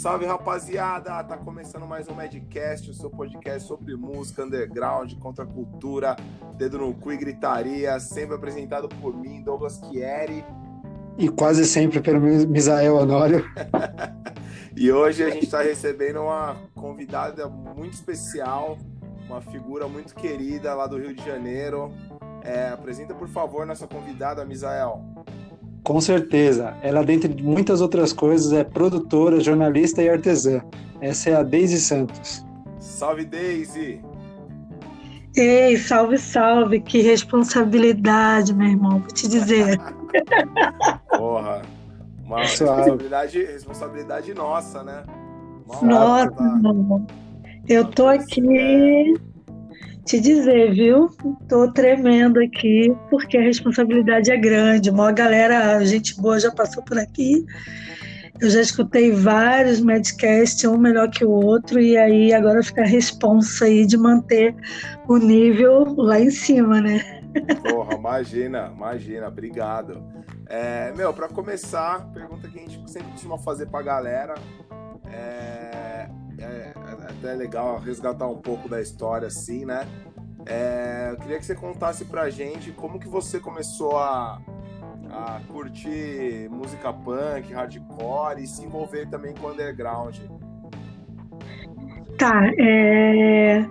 salve rapaziada! Tá começando mais um Madcast, o seu podcast sobre música underground, contra a cultura, dedo no cu e gritaria, sempre apresentado por mim, Douglas Chieri. E quase sempre pelo Misael Honório. e hoje a gente está recebendo uma convidada muito especial, uma figura muito querida lá do Rio de Janeiro. É, apresenta, por favor, nossa convidada, Misael. Com certeza. Ela, dentre muitas outras coisas, é produtora, jornalista e artesã. Essa é a Daisy Santos. Salve, Daisy! Ei, salve, salve! Que responsabilidade, meu irmão, vou te dizer. Porra! Uma responsabilidade, responsabilidade nossa, né? Uma nossa, tá... eu tô aqui te dizer, viu? Tô tremendo aqui porque a responsabilidade é grande. Uma galera, gente boa já passou por aqui. Eu já escutei vários medcasts, um melhor que o outro, e aí agora fica a responsa aí de manter o nível lá em cima, né? Porra, imagina, imagina, obrigado. É, meu, para começar, pergunta que a gente sempre costuma fazer pra galera. É, é, até legal resgatar um pouco da história, assim, né? É, eu queria que você contasse pra gente como que você começou a, a curtir música punk, hardcore e se envolver também com underground. Tá, é...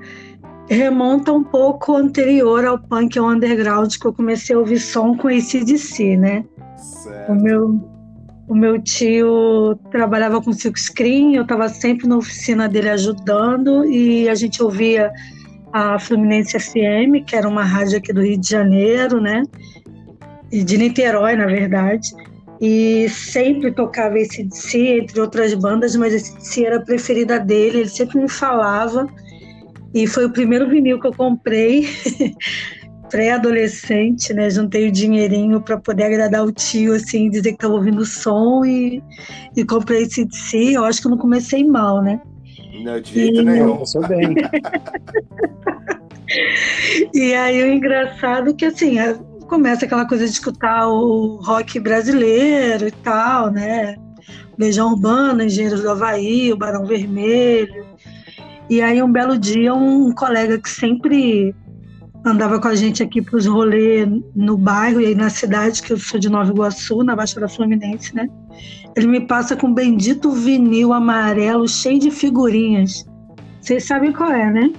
remonta um pouco anterior ao punk ao underground que eu comecei a ouvir som com esse DC, né? Certo. O meu, o meu tio trabalhava com silk screen, eu estava sempre na oficina dele ajudando e a gente ouvia a Fluminense FM, que era uma rádio aqui do Rio de Janeiro, né? E de Niterói, na verdade. E sempre tocava esse DC, entre outras bandas, mas esse DC era a preferida dele, ele sempre me falava. E foi o primeiro vinil que eu comprei pré-adolescente, né? Juntei o dinheirinho para poder agradar o tio, assim, dizer que estava ouvindo o som e, e comprei esse DC. Eu acho que eu não comecei mal, né? Não, de jeito e... nenhum. sou bem. e aí o engraçado é que assim, começa aquela coisa de escutar o rock brasileiro e tal, né? Legião Urbana, Engenheiros do Havaí, o Barão Vermelho. E aí um belo dia um colega que sempre andava com a gente aqui para os rolês no bairro e aí na cidade, que eu sou de Nova Iguaçu, na Baixada Fluminense, né? Ele me passa com um bendito vinil amarelo cheio de figurinhas. Vocês sabem qual é, né?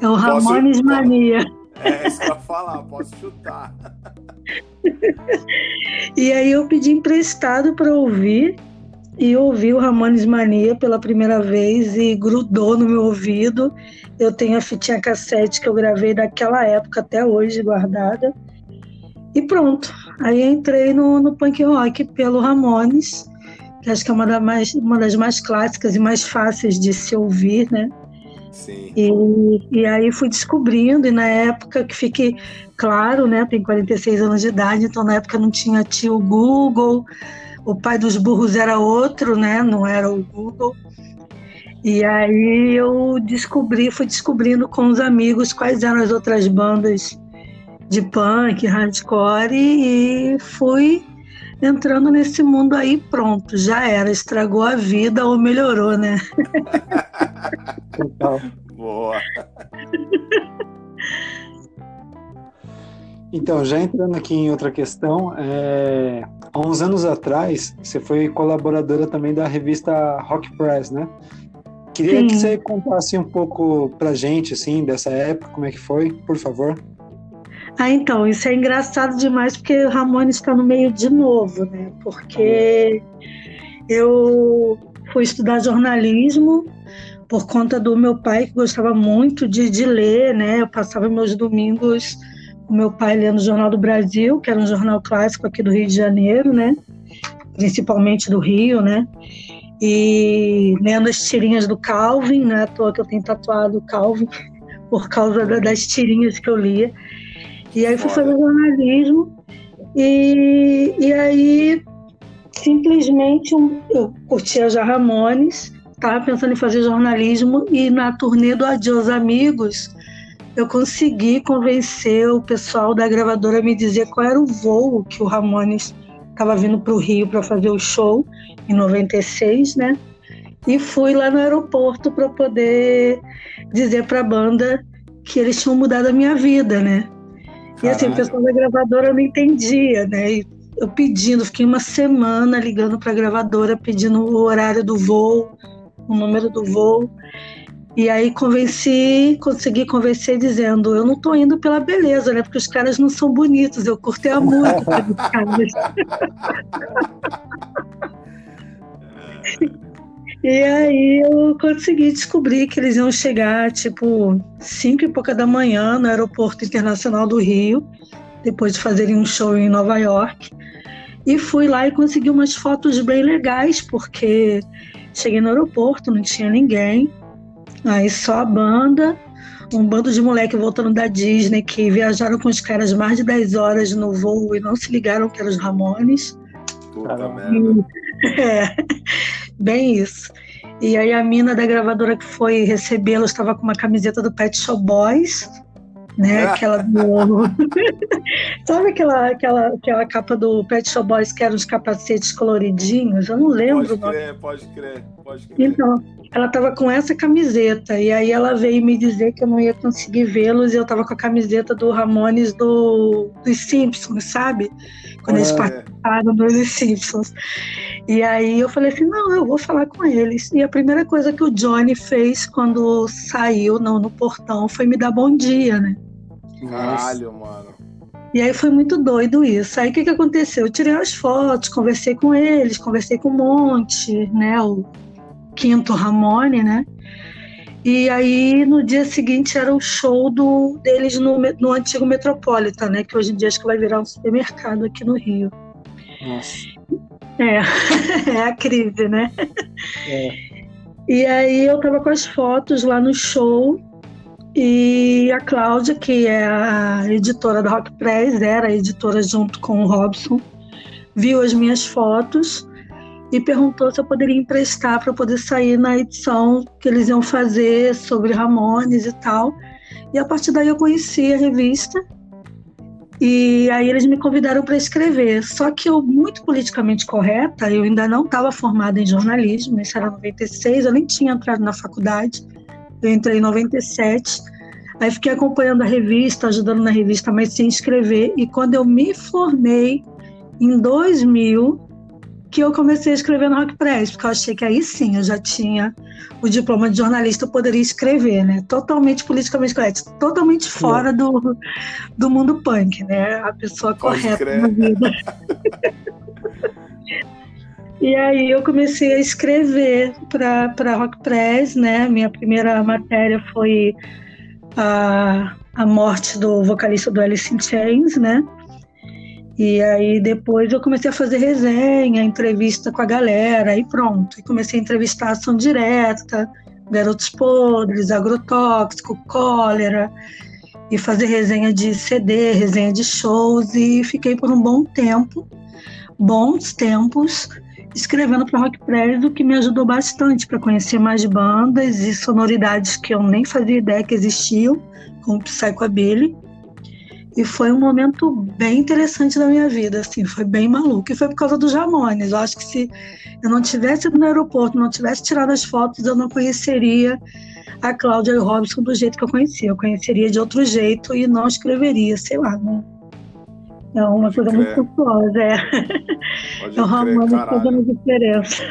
É o Ramones Mania. É, eu ia falar, posso chutar. e aí eu pedi emprestado para ouvir e ouvi o Ramones Mania pela primeira vez e grudou no meu ouvido. Eu tenho a fitinha cassete que eu gravei daquela época até hoje guardada. E pronto. Aí entrei no, no punk rock pelo Ramones, que acho que é uma, da mais, uma das mais clássicas e mais fáceis de se ouvir, né? Sim. E, e aí fui descobrindo, e na época que fiquei claro, né? Tem 46 anos de idade, então na época não tinha tio Google, o pai dos burros era outro, né? Não era o Google. E aí eu descobri, fui descobrindo com os amigos quais eram as outras bandas de punk, hardcore e fui entrando nesse mundo aí pronto, já era, estragou a vida ou melhorou, né? Boa. Então, já entrando aqui em outra questão, é... há uns anos atrás, você foi colaboradora também da revista Rock Press, né? Queria Sim. que você contasse um pouco pra gente, assim, dessa época, como é que foi, por favor. Ah, então, isso é engraçado demais porque o Ramon está no meio de novo, né? Porque eu fui estudar jornalismo por conta do meu pai, que gostava muito de, de ler, né? Eu passava meus domingos o meu pai lendo o Jornal do Brasil, que era um jornal clássico aqui do Rio de Janeiro, né? Principalmente do Rio, né? E lendo as tirinhas do Calvin, né? À toa que eu tenho tatuado o Calvin por causa das tirinhas que eu lia. E aí fui fazer jornalismo e, e aí simplesmente eu curtia já Ramones, estava pensando em fazer jornalismo e na turnê do Adios Amigos eu consegui convencer o pessoal da gravadora a me dizer qual era o voo que o Ramones estava vindo para o Rio para fazer o show em 96, né? e fui lá no aeroporto para poder dizer para a banda que eles tinham mudado a minha vida, né? Caralho. E assim, o pessoal da gravadora não entendia, né? E eu pedindo, fiquei uma semana ligando para a gravadora pedindo o horário do voo, o número do voo. E aí convenci, consegui convencer dizendo, eu não tô indo pela beleza, né? Porque os caras não são bonitos, eu curtei a música dos caras. E aí eu consegui descobrir que eles iam chegar tipo cinco e pouca da manhã no aeroporto internacional do Rio, depois de fazerem um show em Nova York. E fui lá e consegui umas fotos bem legais, porque cheguei no aeroporto, não tinha ninguém, aí só a banda, um bando de moleque voltando da Disney que viajaram com os caras mais de 10 horas no voo e não se ligaram que eram os Ramones. Puta merda. É, bem isso. E aí a mina da gravadora que foi recebê-los estava com uma camiseta do Pet Shop Boys, né? Aquela do... Sabe aquela, aquela, aquela capa do Pet Shop Boys que eram os capacetes coloridinhos? Eu não lembro. Pode crer, pode crer, pode crer. Então, ela estava com essa camiseta e aí ela veio me dizer que eu não ia conseguir vê-los e eu estava com a camiseta do Ramones do, dos Simpsons, sabe? Quando ah, eles é. participaram dos Simpsons. E aí eu falei assim, não, eu vou falar com eles. E a primeira coisa que o Johnny fez quando saiu no, no portão foi me dar bom dia, né? Caralho, mano. E aí foi muito doido isso. Aí o que, que aconteceu? Eu tirei as fotos, conversei com eles, conversei com um monte, né? O quinto Ramone, né? E aí no dia seguinte era o show do, deles no, no antigo Metropolitan, né? Que hoje em dia acho que vai virar um supermercado aqui no Rio. Nossa. É, é a crise, né? É. E aí eu tava com as fotos lá no show e a Cláudia, que é a editora da Rock Press, era a editora junto com o Robson, viu as minhas fotos e perguntou se eu poderia emprestar para poder sair na edição que eles iam fazer sobre Ramones e tal. E a partir daí eu conheci a revista e aí eles me convidaram para escrever. Só que eu, muito politicamente correta, eu ainda não estava formada em jornalismo, isso era 96, eu nem tinha entrado na faculdade. Eu entrei em 97. Aí fiquei acompanhando a revista, ajudando na revista, mas sem escrever. E quando eu me formei, em 2000, que eu comecei a escrever no Rock Press, porque eu achei que aí sim eu já tinha o diploma de jornalista, eu poderia escrever, né? Totalmente politicamente correto, totalmente fora do, do mundo punk, né? A pessoa Pode correta crer. na vida. e aí eu comecei a escrever para Rock Press, né? Minha primeira matéria foi a, a morte do vocalista do Alice in Chains, né? E aí depois eu comecei a fazer resenha, entrevista com a galera e pronto. E comecei a entrevistar ação direta, garotos podres, agrotóxico, cólera, e fazer resenha de CD, resenha de shows e fiquei por um bom tempo, bons tempos, escrevendo para Rock o que me ajudou bastante para conhecer mais bandas e sonoridades que eu nem fazia ideia que existiam, como Psychobilly. E foi um momento bem interessante da minha vida, assim, foi bem maluco. E foi por causa dos Ramones. Eu acho que se eu não tivesse ido no aeroporto, não tivesse tirado as fotos, eu não conheceria a Cláudia e Robson do jeito que eu conhecia. Eu conheceria de outro jeito e não escreveria, sei lá, né? É uma coisa muito cultuosa, é. Pode é o Ramones fazendo diferença.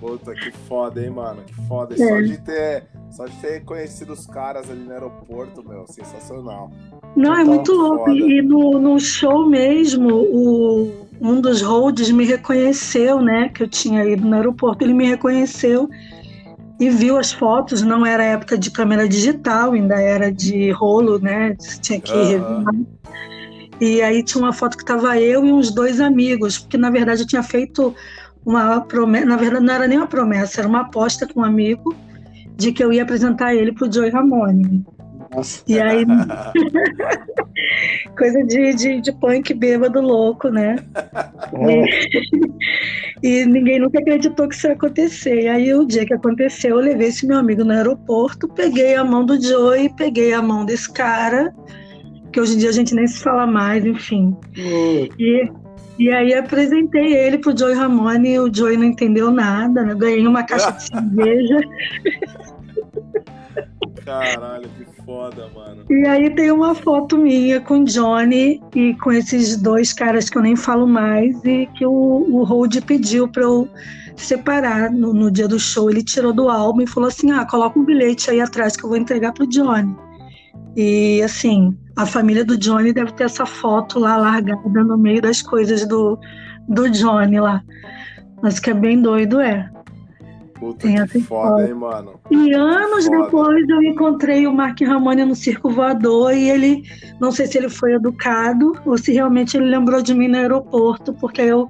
Puta, que foda, hein, mano? Que foda. É. Só, de ter, só de ter conhecido os caras ali no aeroporto, meu, sensacional. Não, é muito louco. E no, no show mesmo, o, um dos holds me reconheceu, né? Que eu tinha ido no aeroporto, ele me reconheceu e viu as fotos. Não era época de câmera digital, ainda era de rolo, né? Tinha que uhum. E aí tinha uma foto que estava eu e uns dois amigos, porque na verdade eu tinha feito uma promessa, na verdade não era nem uma promessa, era uma aposta com um amigo de que eu ia apresentar ele para o Joey Ramone. Nossa. E aí. coisa de, de, de punk bêbado louco, né? É. E, e, ninguém nunca acreditou que isso ia acontecer. E aí, o dia que aconteceu, eu levei esse meu amigo no aeroporto, peguei a mão do Joey, peguei a mão desse cara que hoje em dia a gente nem se fala mais, enfim. Uhum. E E aí apresentei ele pro Joey Ramone e o Joey não entendeu nada, né? Ganhei uma caixa de cerveja. Caralho, que foda, mano. E aí tem uma foto minha com Johnny e com esses dois caras que eu nem falo mais e que o, o Hold pediu pra eu separar no, no dia do show. Ele tirou do álbum e falou assim: ah, coloca um bilhete aí atrás que eu vou entregar pro Johnny. E assim, a família do Johnny deve ter essa foto lá largada no meio das coisas do, do Johnny lá. Mas que é bem doido, é. Puta Tem que foda, hein, mano? E anos foda. depois eu encontrei o Mark Ramone no Circo Voador e ele, não sei se ele foi educado ou se realmente ele lembrou de mim no aeroporto, porque eu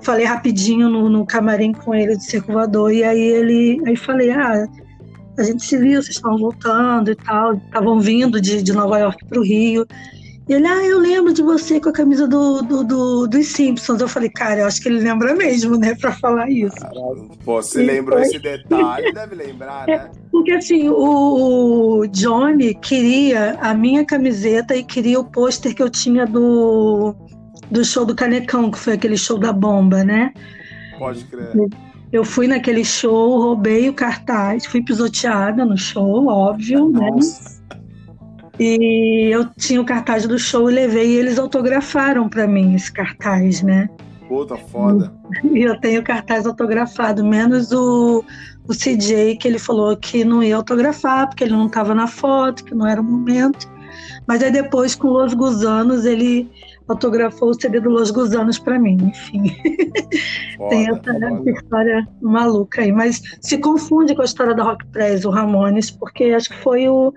falei rapidinho no, no camarim com ele do Circo Voador e aí ele, aí falei, ah, a gente se viu, vocês estavam voltando e tal, estavam vindo de, de Nova York para o Rio. E ele, ah, eu lembro de você com a camisa do, do, do, dos Simpsons. Eu falei, cara, eu acho que ele lembra mesmo, né, para falar isso. Caralho, pô, você e lembrou foi... esse detalhe, deve lembrar, né? porque assim, o Johnny queria a minha camiseta e queria o pôster que eu tinha do, do show do Canecão, que foi aquele show da bomba, né? Pode crer. Eu fui naquele show, roubei o cartaz, fui pisoteada no show, óbvio, né? Nossa. né? E eu tinha o cartaz do show e levei e eles autografaram para mim esse cartaz, né? Puta foda. E eu tenho o cartaz autografado, menos o, o CJ, que ele falou que não ia autografar, porque ele não estava na foto, que não era o momento. Mas aí depois, com Los Gusanos, ele autografou o CD do Los Gusanos para mim, enfim. Foda, Tem essa, essa, história maluca aí. Mas se confunde com a história da Rock Press, o Ramones, porque acho que foi o,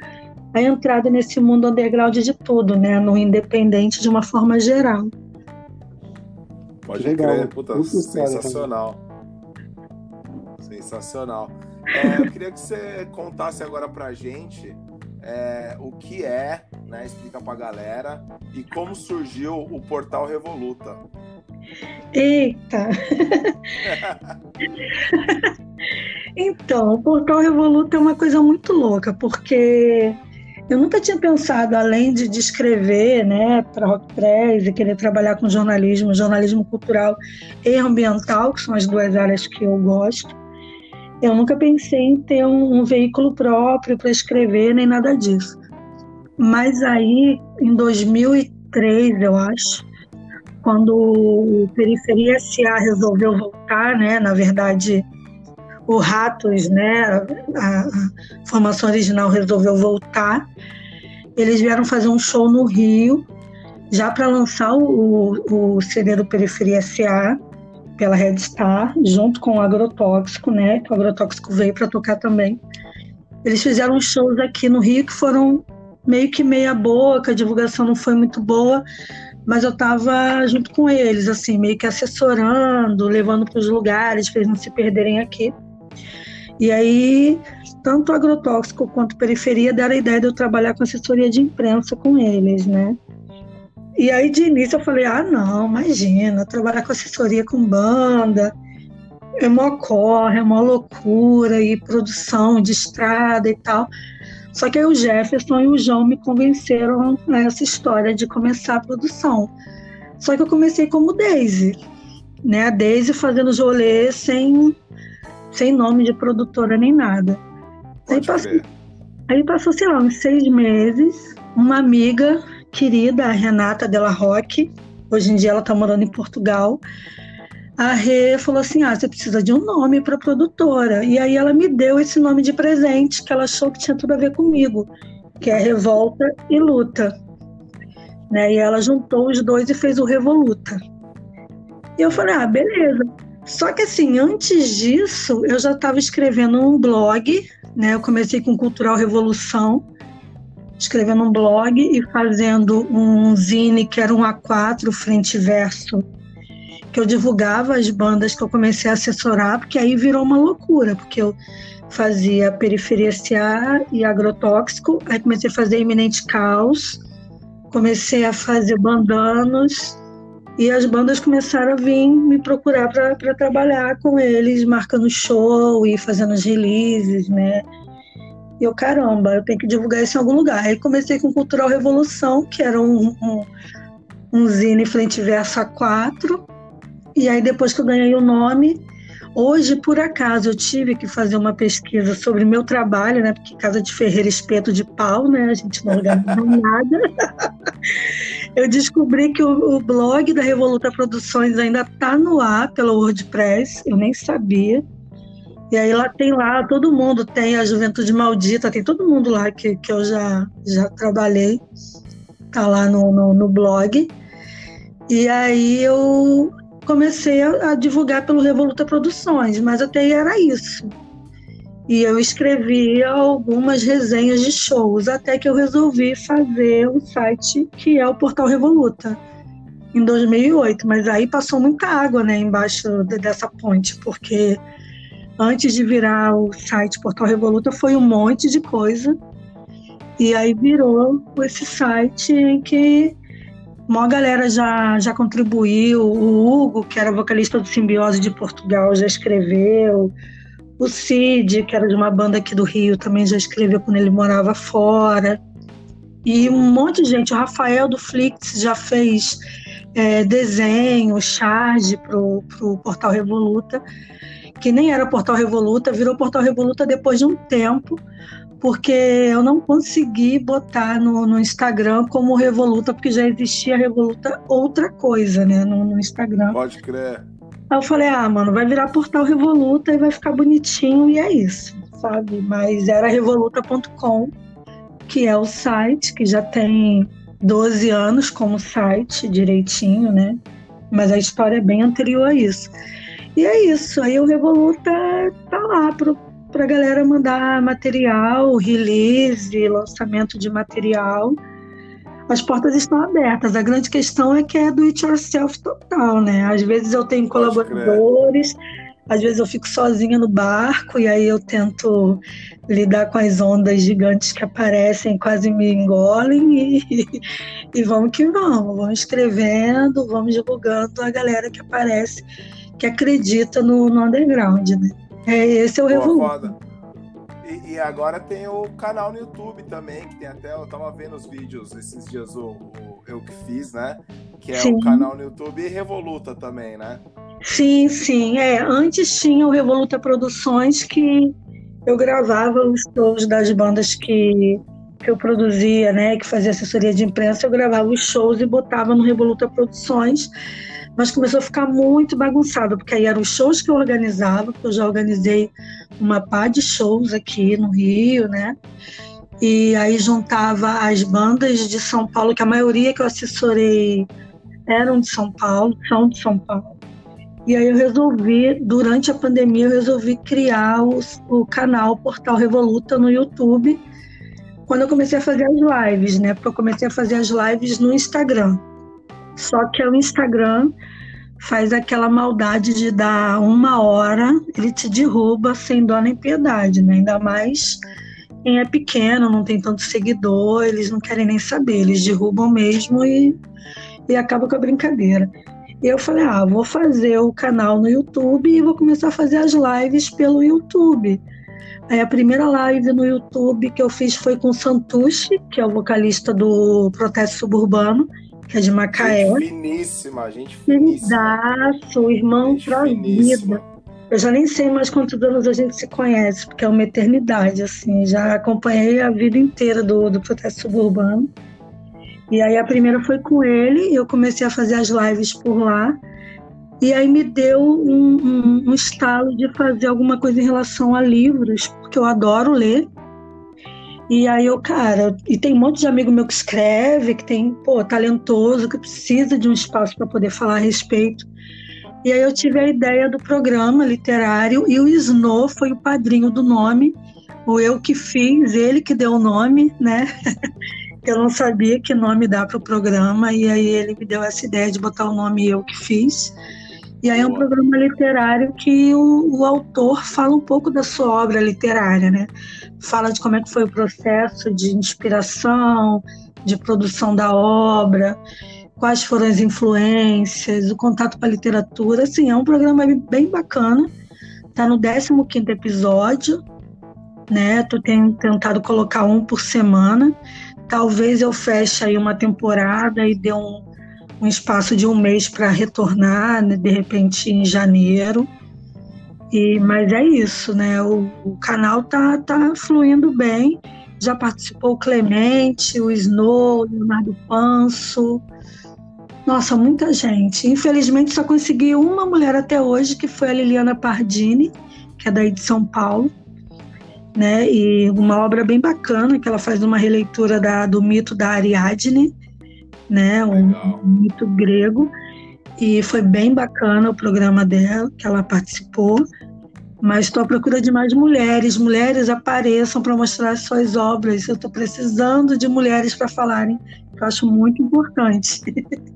a entrada nesse mundo underground de tudo, né? No independente de uma forma geral. Pode Legal. crer, puta, sensacional. Sensacional. É, eu queria que você contasse agora pra gente é, o que é, né? Explica pra galera e como surgiu o portal Revoluta. Eita! então, o portal Revoluta é uma coisa muito louca, porque eu nunca tinha pensado, além de, de escrever né, para Rock Press e querer trabalhar com jornalismo, jornalismo cultural e ambiental, que são as duas áreas que eu gosto, eu nunca pensei em ter um, um veículo próprio para escrever, nem nada disso. Mas aí, em 2003, eu acho, quando o Periferia SA resolveu voltar, né, na verdade, o Ratos, né, a, formação original resolveu voltar, eles vieram fazer um show no Rio, já para lançar o, o CD do Periferia SA, pela Red Star, junto com o Agrotóxico, né? O Agrotóxico veio para tocar também. Eles fizeram shows aqui no Rio que foram meio que meia boca, a divulgação não foi muito boa, mas eu estava junto com eles, assim, meio que assessorando, levando para os lugares para eles não se perderem aqui. E aí, tanto agrotóxico quanto periferia deram a ideia de eu trabalhar com assessoria de imprensa com eles, né? E aí de início eu falei, ah não, imagina, trabalhar com assessoria com banda, é mó corre, é mó loucura, e produção de estrada e tal. Só que aí o Jefferson e o João me convenceram nessa história de começar a produção. Só que eu comecei como Daisy, né? A Daisy fazendo os rolês sem, sem nome de produtora nem nada. aí passou, aí passou, sei lá, uns seis meses, uma amiga querida, a Renata Della Roque, hoje em dia ela está morando em Portugal. A Rê falou assim: Ah, você precisa de um nome para produtora. E aí ela me deu esse nome de presente, que ela achou que tinha tudo a ver comigo, que é Revolta e Luta. Né? E ela juntou os dois e fez o Revoluta. E eu falei: Ah, beleza. Só que assim, antes disso, eu já estava escrevendo um blog, né? Eu comecei com Cultural Revolução, escrevendo um blog e fazendo um zine que era um A4, frente e verso, que eu divulgava as bandas que eu comecei a assessorar, porque aí virou uma loucura, porque eu fazia Periferia SA e Agrotóxico, aí comecei a fazer Iminente Caos, comecei a fazer bandanos, e as bandas começaram a vir me procurar para trabalhar com eles, marcando show e fazendo as releases, né? Eu, caramba, eu tenho que divulgar isso em algum lugar. Aí comecei com Cultural Revolução, que era um, um, um zine frente verso A4. E aí depois que eu ganhei o nome, hoje por acaso eu tive que fazer uma pesquisa sobre meu trabalho, né? Porque casa de ferreira espeto de pau, né? A gente não organiza nada. eu descobri que o, o, blog da Revoluta Produções ainda está no ar pelo WordPress, eu nem sabia. E aí lá tem lá, todo mundo tem a Juventude Maldita, tem todo mundo lá que, que eu já, já trabalhei, tá lá no, no, no blog. E aí eu comecei a, a, divulgar pelo Revoluta Produções, mas até aí era isso. E eu escrevia algumas resenhas de shows, até que eu resolvi fazer o um site que é o Portal Revoluta, em 2008. Mas aí passou muita água né, embaixo dessa ponte, porque antes de virar o site Portal Revoluta foi um monte de coisa. E aí virou esse site em que uma galera já, já contribuiu. O Hugo, que era vocalista do Simbiose de Portugal, já escreveu. O Cid, que era de uma banda aqui do Rio, também já escreveu quando ele morava fora. E um monte de gente. O Rafael do Flix já fez é, desenho, charge para o Portal Revoluta, que nem era Portal Revoluta, virou Portal Revoluta depois de um tempo, porque eu não consegui botar no, no Instagram como Revoluta, porque já existia Revoluta outra coisa, né, no, no Instagram. Pode crer. Aí eu falei, ah, mano, vai virar Portal Revoluta e vai ficar bonitinho e é isso, sabe? Mas era revoluta.com, que é o site que já tem 12 anos como site direitinho, né? Mas a história é bem anterior a isso. E é isso, aí o Revoluta tá lá pro, pra galera mandar material, release, lançamento de material. As portas estão abertas. A grande questão é que é do it yourself total, né? Às vezes eu tenho colaboradores, às vezes eu fico sozinha no barco e aí eu tento lidar com as ondas gigantes que aparecem, quase me engolem e, e vamos que vamos, vamos escrevendo, vamos divulgando a galera que aparece, que acredita no, no underground, né? É, esse é o Revoluto. E, e, agora tem o canal no YouTube também, que tem até, eu tava vendo os vídeos esses dias, o, o eu que fiz, né? Que é sim. o canal no YouTube e Revoluta também, né? Sim, sim. É, antes tinha o Revoluta Produções que eu gravava os shows das bandas que, que eu produzia, né? Que fazia assessoria de imprensa, eu gravava os shows e botava no Revoluta Produções mas começou a ficar muito bagunçado, porque aí eram os shows que eu organizava, porque eu já organizei uma pá de shows aqui no Rio, né? E aí juntava as bandas de São Paulo, que a maioria que eu assessorei eram de São Paulo, são de São Paulo. E aí eu resolvi, durante a pandemia, eu resolvi criar o, o canal Portal Revoluta no YouTube, quando eu comecei a fazer as lives, né? Porque eu comecei a fazer as lives no Instagram. Só que o Instagram faz aquela maldade de dar uma hora, ele te derruba sem dó nem piedade, né? Ainda mais quem é pequeno, não tem tanto seguidor, eles não querem nem saber, eles derrubam mesmo e, e acaba com a brincadeira. Eu falei, ah, vou fazer o canal no YouTube e vou começar a fazer as lives pelo YouTube. Aí a primeira live no YouTube que eu fiz foi com o Santucci, que é o vocalista do Protesto Suburbano, é de Macaé. Gente finíssima, gente finíssima. Queridaço, irmão pra vida. Eu já nem sei mais quantos anos a gente se conhece, porque é uma eternidade, assim. Já acompanhei a vida inteira do, do protesto suburbano. E aí a primeira foi com ele, eu comecei a fazer as lives por lá. E aí me deu um, um, um estalo de fazer alguma coisa em relação a livros, porque eu adoro ler. E aí eu, cara, e tem um monte de amigo meu que escreve, que tem, pô, talentoso, que precisa de um espaço para poder falar a respeito. E aí eu tive a ideia do programa literário e o Snow foi o padrinho do nome, o eu que fiz, ele que deu o nome, né? eu não sabia que nome dá para o programa e aí ele me deu essa ideia de botar o nome eu que fiz. E aí é um programa literário que o, o autor fala um pouco da sua obra literária, né? Fala de como é que foi o processo de inspiração, de produção da obra, quais foram as influências, o contato com a literatura. Assim, é um programa bem bacana. Está no 15 episódio, né? Tu tem tentado colocar um por semana. Talvez eu feche aí uma temporada e dê um, um espaço de um mês para retornar, né, de repente em janeiro. E, mas é isso, né? O, o, canal tá, tá fluindo bem. Já participou o Clemente, o Snow, o Leonardo Panso. Nossa, muita gente. Infelizmente só consegui uma mulher até hoje, que foi a Liliana Pardini, que é daí de São Paulo. Né? E uma obra bem bacana, que ela faz uma releitura da, do mito da Ariadne, né? Um, um mito grego. E foi bem bacana o programa dela, que ela participou. Mas estou à procura de mais mulheres. Mulheres apareçam para mostrar suas obras. Eu estou precisando de mulheres para falarem, que eu acho muito importante.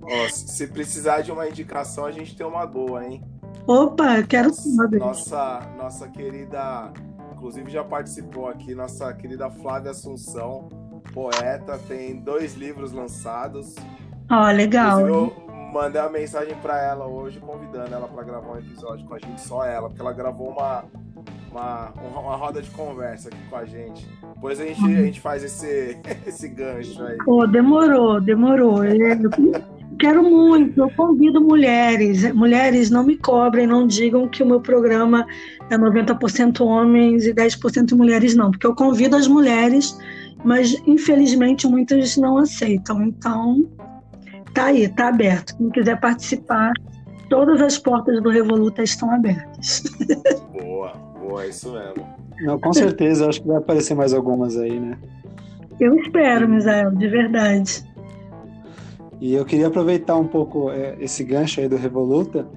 Oh, se precisar de uma indicação, a gente tem uma boa, hein? Opa, quero nossa, nossa, nossa querida, inclusive já participou aqui, nossa querida Flávia Assunção, poeta, tem dois livros lançados. Ó, oh, legal. Inclusive, mandei uma mensagem para ela hoje, convidando ela para gravar um episódio com a gente, só ela, porque ela gravou uma, uma, uma roda de conversa aqui com a gente. Depois a gente, a gente faz esse, esse gancho aí. Pô, demorou, demorou. Eu quero muito, eu convido mulheres. Mulheres, não me cobrem, não digam que o meu programa é 90% homens e 10% mulheres, não, porque eu convido as mulheres, mas infelizmente muitas não aceitam. Então, Tá aí, tá aberto. Quem quiser participar, todas as portas do Revoluta estão abertas. Boa, boa, é isso mesmo. Não, com certeza, acho que vai aparecer mais algumas aí, né? Eu espero, Misael, de verdade. E eu queria aproveitar um pouco é, esse gancho aí do Revoluta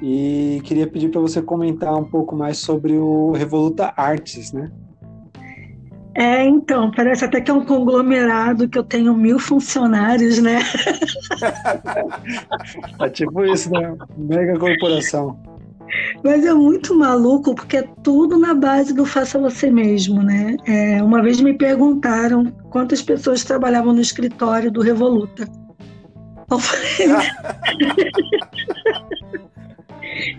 e queria pedir para você comentar um pouco mais sobre o Revoluta Artes, né? É, então, parece até que é um conglomerado que eu tenho mil funcionários, né? é tipo isso, né? Mega corporação. Mas é muito maluco porque é tudo na base do faça você mesmo, né? É, uma vez me perguntaram quantas pessoas trabalhavam no escritório do Revoluta. Eu falei.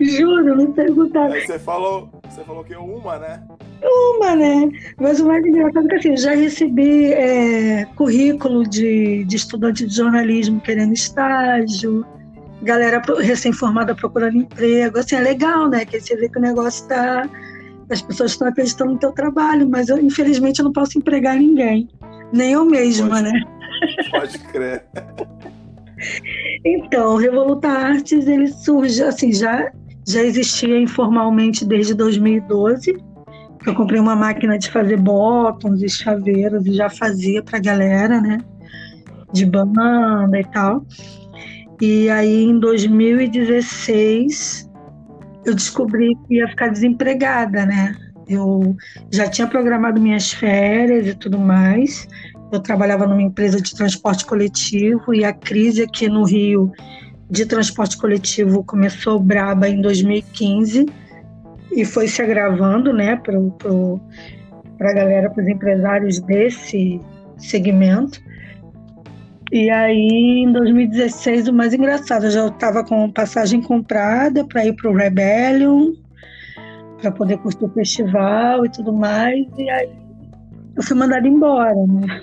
Juro, me perguntaram. Aí você falou, você falou que uma, né? Uma, né? Mas o mais engraçado é que assim, já recebi é, currículo de, de estudante de jornalismo querendo estágio, galera recém-formada procurando emprego. Assim, é legal, né? Que você vê que o negócio está. As pessoas estão acreditando no teu trabalho, mas eu, infelizmente, eu não posso empregar ninguém. Nem eu mesma, pode, né? Pode crer. Então, o Revoluta Artes, ele surge, assim, já, já existia informalmente desde 2012. Eu comprei uma máquina de fazer botões e chaveiros e já fazia pra galera, né? De banda e tal. E aí, em 2016, eu descobri que ia ficar desempregada, né? Eu já tinha programado minhas férias e tudo mais. Eu trabalhava numa empresa de transporte coletivo e a crise aqui no Rio de transporte coletivo começou braba em 2015 e foi se agravando, né, para a galera, para os empresários desse segmento. E aí, em 2016, o mais engraçado, eu já estava com passagem comprada para ir para o Rebellion, para poder curtir o festival e tudo mais. E aí, eu fui mandada embora, né?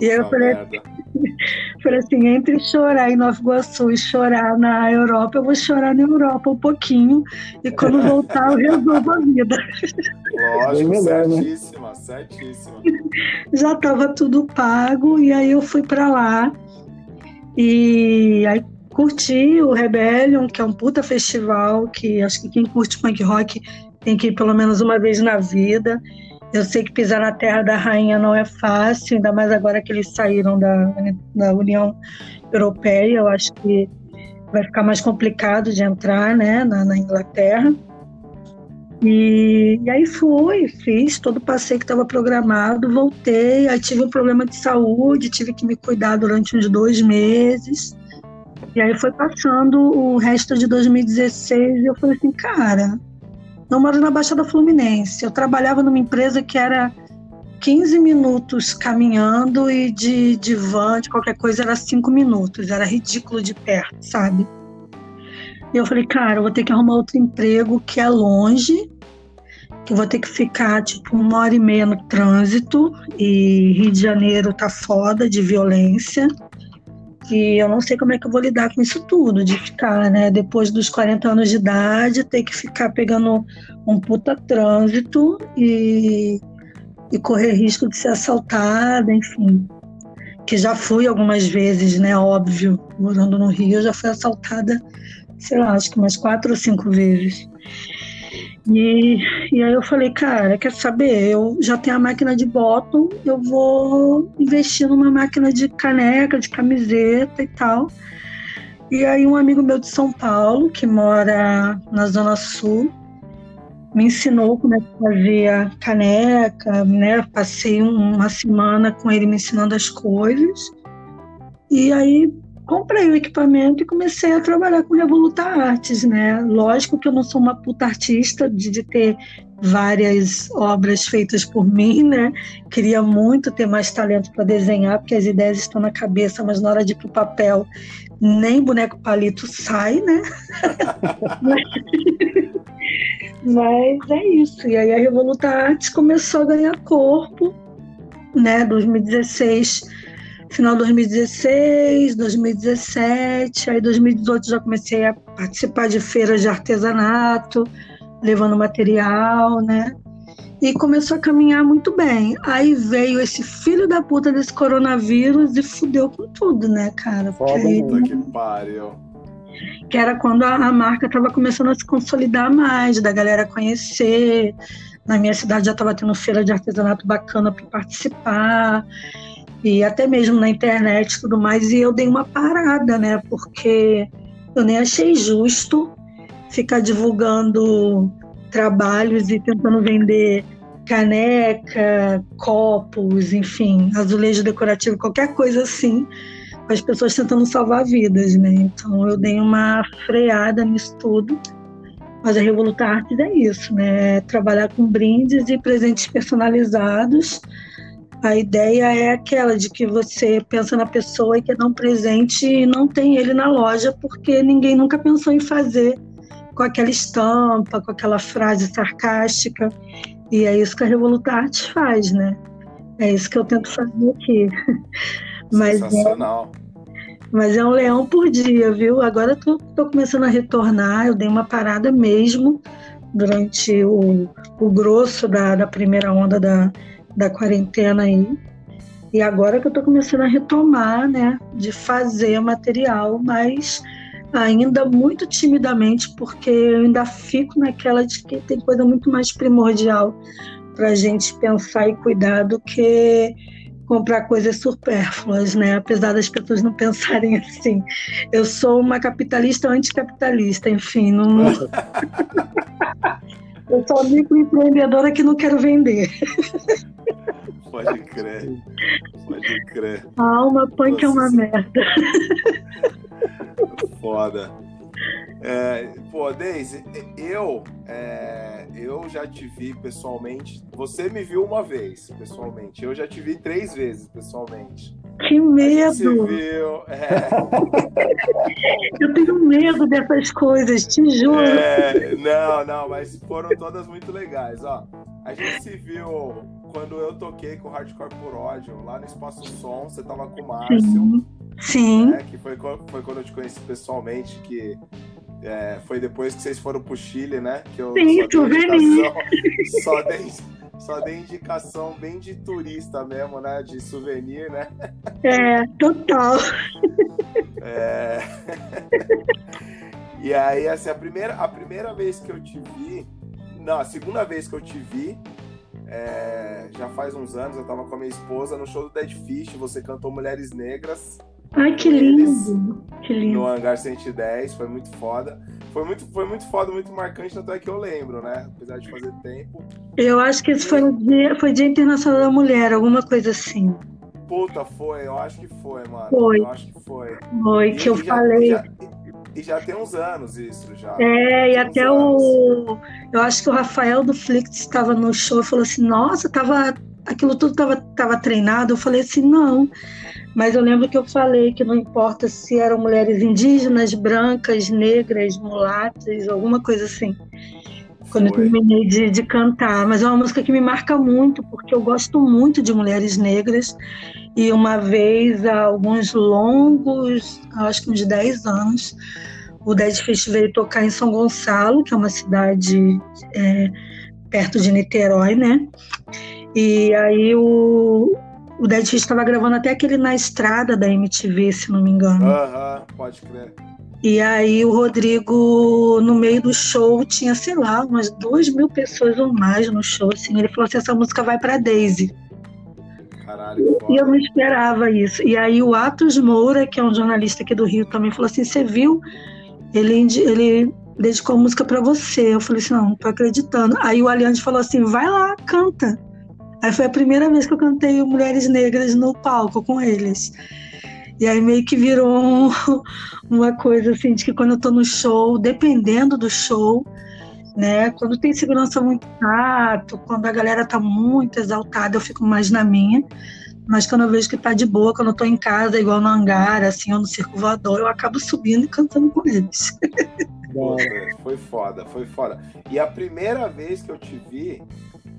E aí eu falei, falei assim, entre chorar em Nova Iguaçu e chorar na Europa, eu vou chorar na Europa um pouquinho e quando voltar eu resolvo a vida. Lógico, melhor, né? certíssima, né? certíssima. Já estava tudo pago e aí eu fui para lá e aí curti o Rebellion, que é um puta festival que acho que quem curte punk rock tem que ir pelo menos uma vez na vida. Eu sei que pisar na terra da rainha não é fácil, ainda mais agora que eles saíram da, da União Europeia. Eu acho que vai ficar mais complicado de entrar né, na, na Inglaterra. E, e, aí fui, fiz todo o passeio que estava programado, voltei, aí tive um problema de saúde, tive que me cuidar durante uns dois meses. E aí foi passando o resto de 2016 e eu falei assim, cara, eu moro na Baixada Fluminense. Eu trabalhava numa empresa que era 15 minutos caminhando e de, de van, de qualquer coisa, era 5 minutos. Era ridículo de perto, sabe? E eu falei, cara, eu vou ter que arrumar outro emprego que é longe, que eu vou ter que ficar tipo uma hora e meia no trânsito. E Rio de Janeiro tá foda de violência. E eu não sei como é que eu vou lidar com isso tudo, de ficar, né, depois dos 40 anos de idade, ter que ficar pegando um puta trânsito e, e correr risco de ser assaltada, enfim. Que já fui algumas vezes, né, óbvio, morando no Rio, eu já fui assaltada, sei lá, acho que umas quatro ou cinco vezes. E, e aí eu falei, cara, quer saber? Eu já tenho a máquina de bottom, eu vou investir numa máquina de caneca, de camiseta e tal. E aí um amigo meu de São Paulo, que mora na Zona Sul, me ensinou como é que fazia caneca, né? Passei uma semana com ele me ensinando as coisas. E aí comprei o equipamento e comecei a trabalhar com Revoluta Artes, né? Lógico que eu não sou uma puta artista de, de ter várias obras feitas por mim, né? Queria muito ter mais talento para desenhar, porque as ideias estão na cabeça, mas na hora de ir pro papel, nem boneco palito sai, né? mas, mas é isso. E aí a Revoluta Artes começou a ganhar corpo, né? 2016 final de 2016, 2017, aí 2018 já comecei a participar de feiras de artesanato, levando material, né? E começou a caminhar muito bem. Aí veio esse filho da puta desse coronavírus e fudeu com tudo, né, cara? Foda aí, que pariu. Que era quando a, a marca estava começando a se consolidar mais, da galera conhecer. Na minha cidade já estava tendo feira de artesanato bacana para participar e até mesmo na internet e tudo mais, e eu dei uma parada, né? Porque eu nem achei justo ficar divulgando trabalhos e tentando vender caneca, copos, enfim, azulejo decorativo, qualquer coisa assim, as pessoas tentando salvar vidas, né? Então eu dei uma freada nisso tudo. Mas a Revoluta Artes é isso, né? É trabalhar com brindes e presentes personalizados a ideia é aquela de que você pensa na pessoa e quer dar um presente e não tem ele na loja porque ninguém nunca pensou em fazer com aquela estampa, com aquela frase sarcástica. E é isso que a Revoluta Arte faz, né? É isso que eu tento fazer aqui. Mas é Sensacional. É, mas é um leão por dia, viu? Agora eu tô, começando a retornar, eu dei uma parada mesmo durante o, o grosso da, da primeira onda da, da quarentena aí. E agora que eu estou começando a retomar, né, de fazer material, mas ainda muito timidamente, porque eu ainda fico naquela de que tem coisa muito mais primordial para a gente pensar e cuidar do que comprar coisas supérfluas, né? Apesar das pessoas não pensarem assim. Eu sou uma capitalista anticapitalista, enfim, não. eu sou microempreendedora que não quero vender. Pode crer. Pode crer. A alma punk Nossa. é uma merda. Foda. É, pô, Deise, eu, é, eu já te vi pessoalmente. Você me viu uma vez pessoalmente. Eu já te vi três vezes pessoalmente. Que medo! Viu, é... eu tenho medo dessas coisas, te juro. É, não, não, mas foram todas muito legais. Ó, a gente se viu quando eu toquei com o Hardcore por ódio, lá no Espaço Som, você tava com o Márcio. Sim. Sim. Né, que foi, foi quando eu te conheci pessoalmente, que é, foi depois que vocês foram pro Chile, né? Que eu Sim, só dei, indicação, só, dei, só dei indicação bem de turista mesmo, né? De souvenir, né? É, total. É... e aí, assim, a primeira, a primeira vez que eu te vi, não, a segunda vez que eu te vi, é, já faz uns anos, eu tava com a minha esposa no show do Dead Fish, você cantou Mulheres Negras. Ai, que lindo! Que lindo. No Hangar 110, foi muito foda. Foi muito, foi muito foda, muito marcante, tanto é que eu lembro, né? Apesar de fazer tempo. Eu acho que isso foi, no dia, foi Dia Internacional da Mulher, alguma coisa assim. Puta, foi, eu acho que foi, mano. Foi. Eu acho que foi. Foi, e, que eu já, falei. Já, e já tem uns anos isso, já. É, e até o. Eu acho que o Rafael do Flix estava no show e falou assim: nossa, tava. Aquilo tudo tava, tava treinado. Eu falei assim: não. Mas eu lembro que eu falei que não importa se eram mulheres indígenas, brancas, negras, mulatas, alguma coisa assim. quando eu terminei de, de, cantar. Mas é uma música que me marca muito, porque eu gosto muito de mulheres negras. E uma vez, há alguns longos, acho que uns 10 anos, o Dead Fish veio tocar em São Gonçalo, que é uma cidade é, perto de Niterói, né? E aí o, o Dead Fish estava gravando até aquele na estrada da MTV, se não me engano. Aham, uhum, pode crer. E aí o Rodrigo, no meio do show, tinha, sei lá, umas duas mil pessoas ou mais no show, assim. Ele falou assim, essa música vai pra Daisy. Caralho, e eu não esperava isso. E aí o Atos Moura, que é um jornalista aqui do Rio, também falou assim, você viu? Ele, ele dedicou a música para você. Eu falei assim, não, não tô acreditando. Aí o Aliante falou assim, vai lá, canta. Aí foi a primeira vez que eu cantei Mulheres Negras no palco com eles. E aí meio que virou um, uma coisa assim de que quando eu tô no show, dependendo do show, né? Quando tem segurança muito chato, quando a galera tá muito exaltada, eu fico mais na minha. Mas quando eu vejo que tá de boa, quando eu tô em casa, igual no hangar, assim, ou no circo voador, eu acabo subindo e cantando com eles. foi foda, foi foda. E a primeira vez que eu te vi,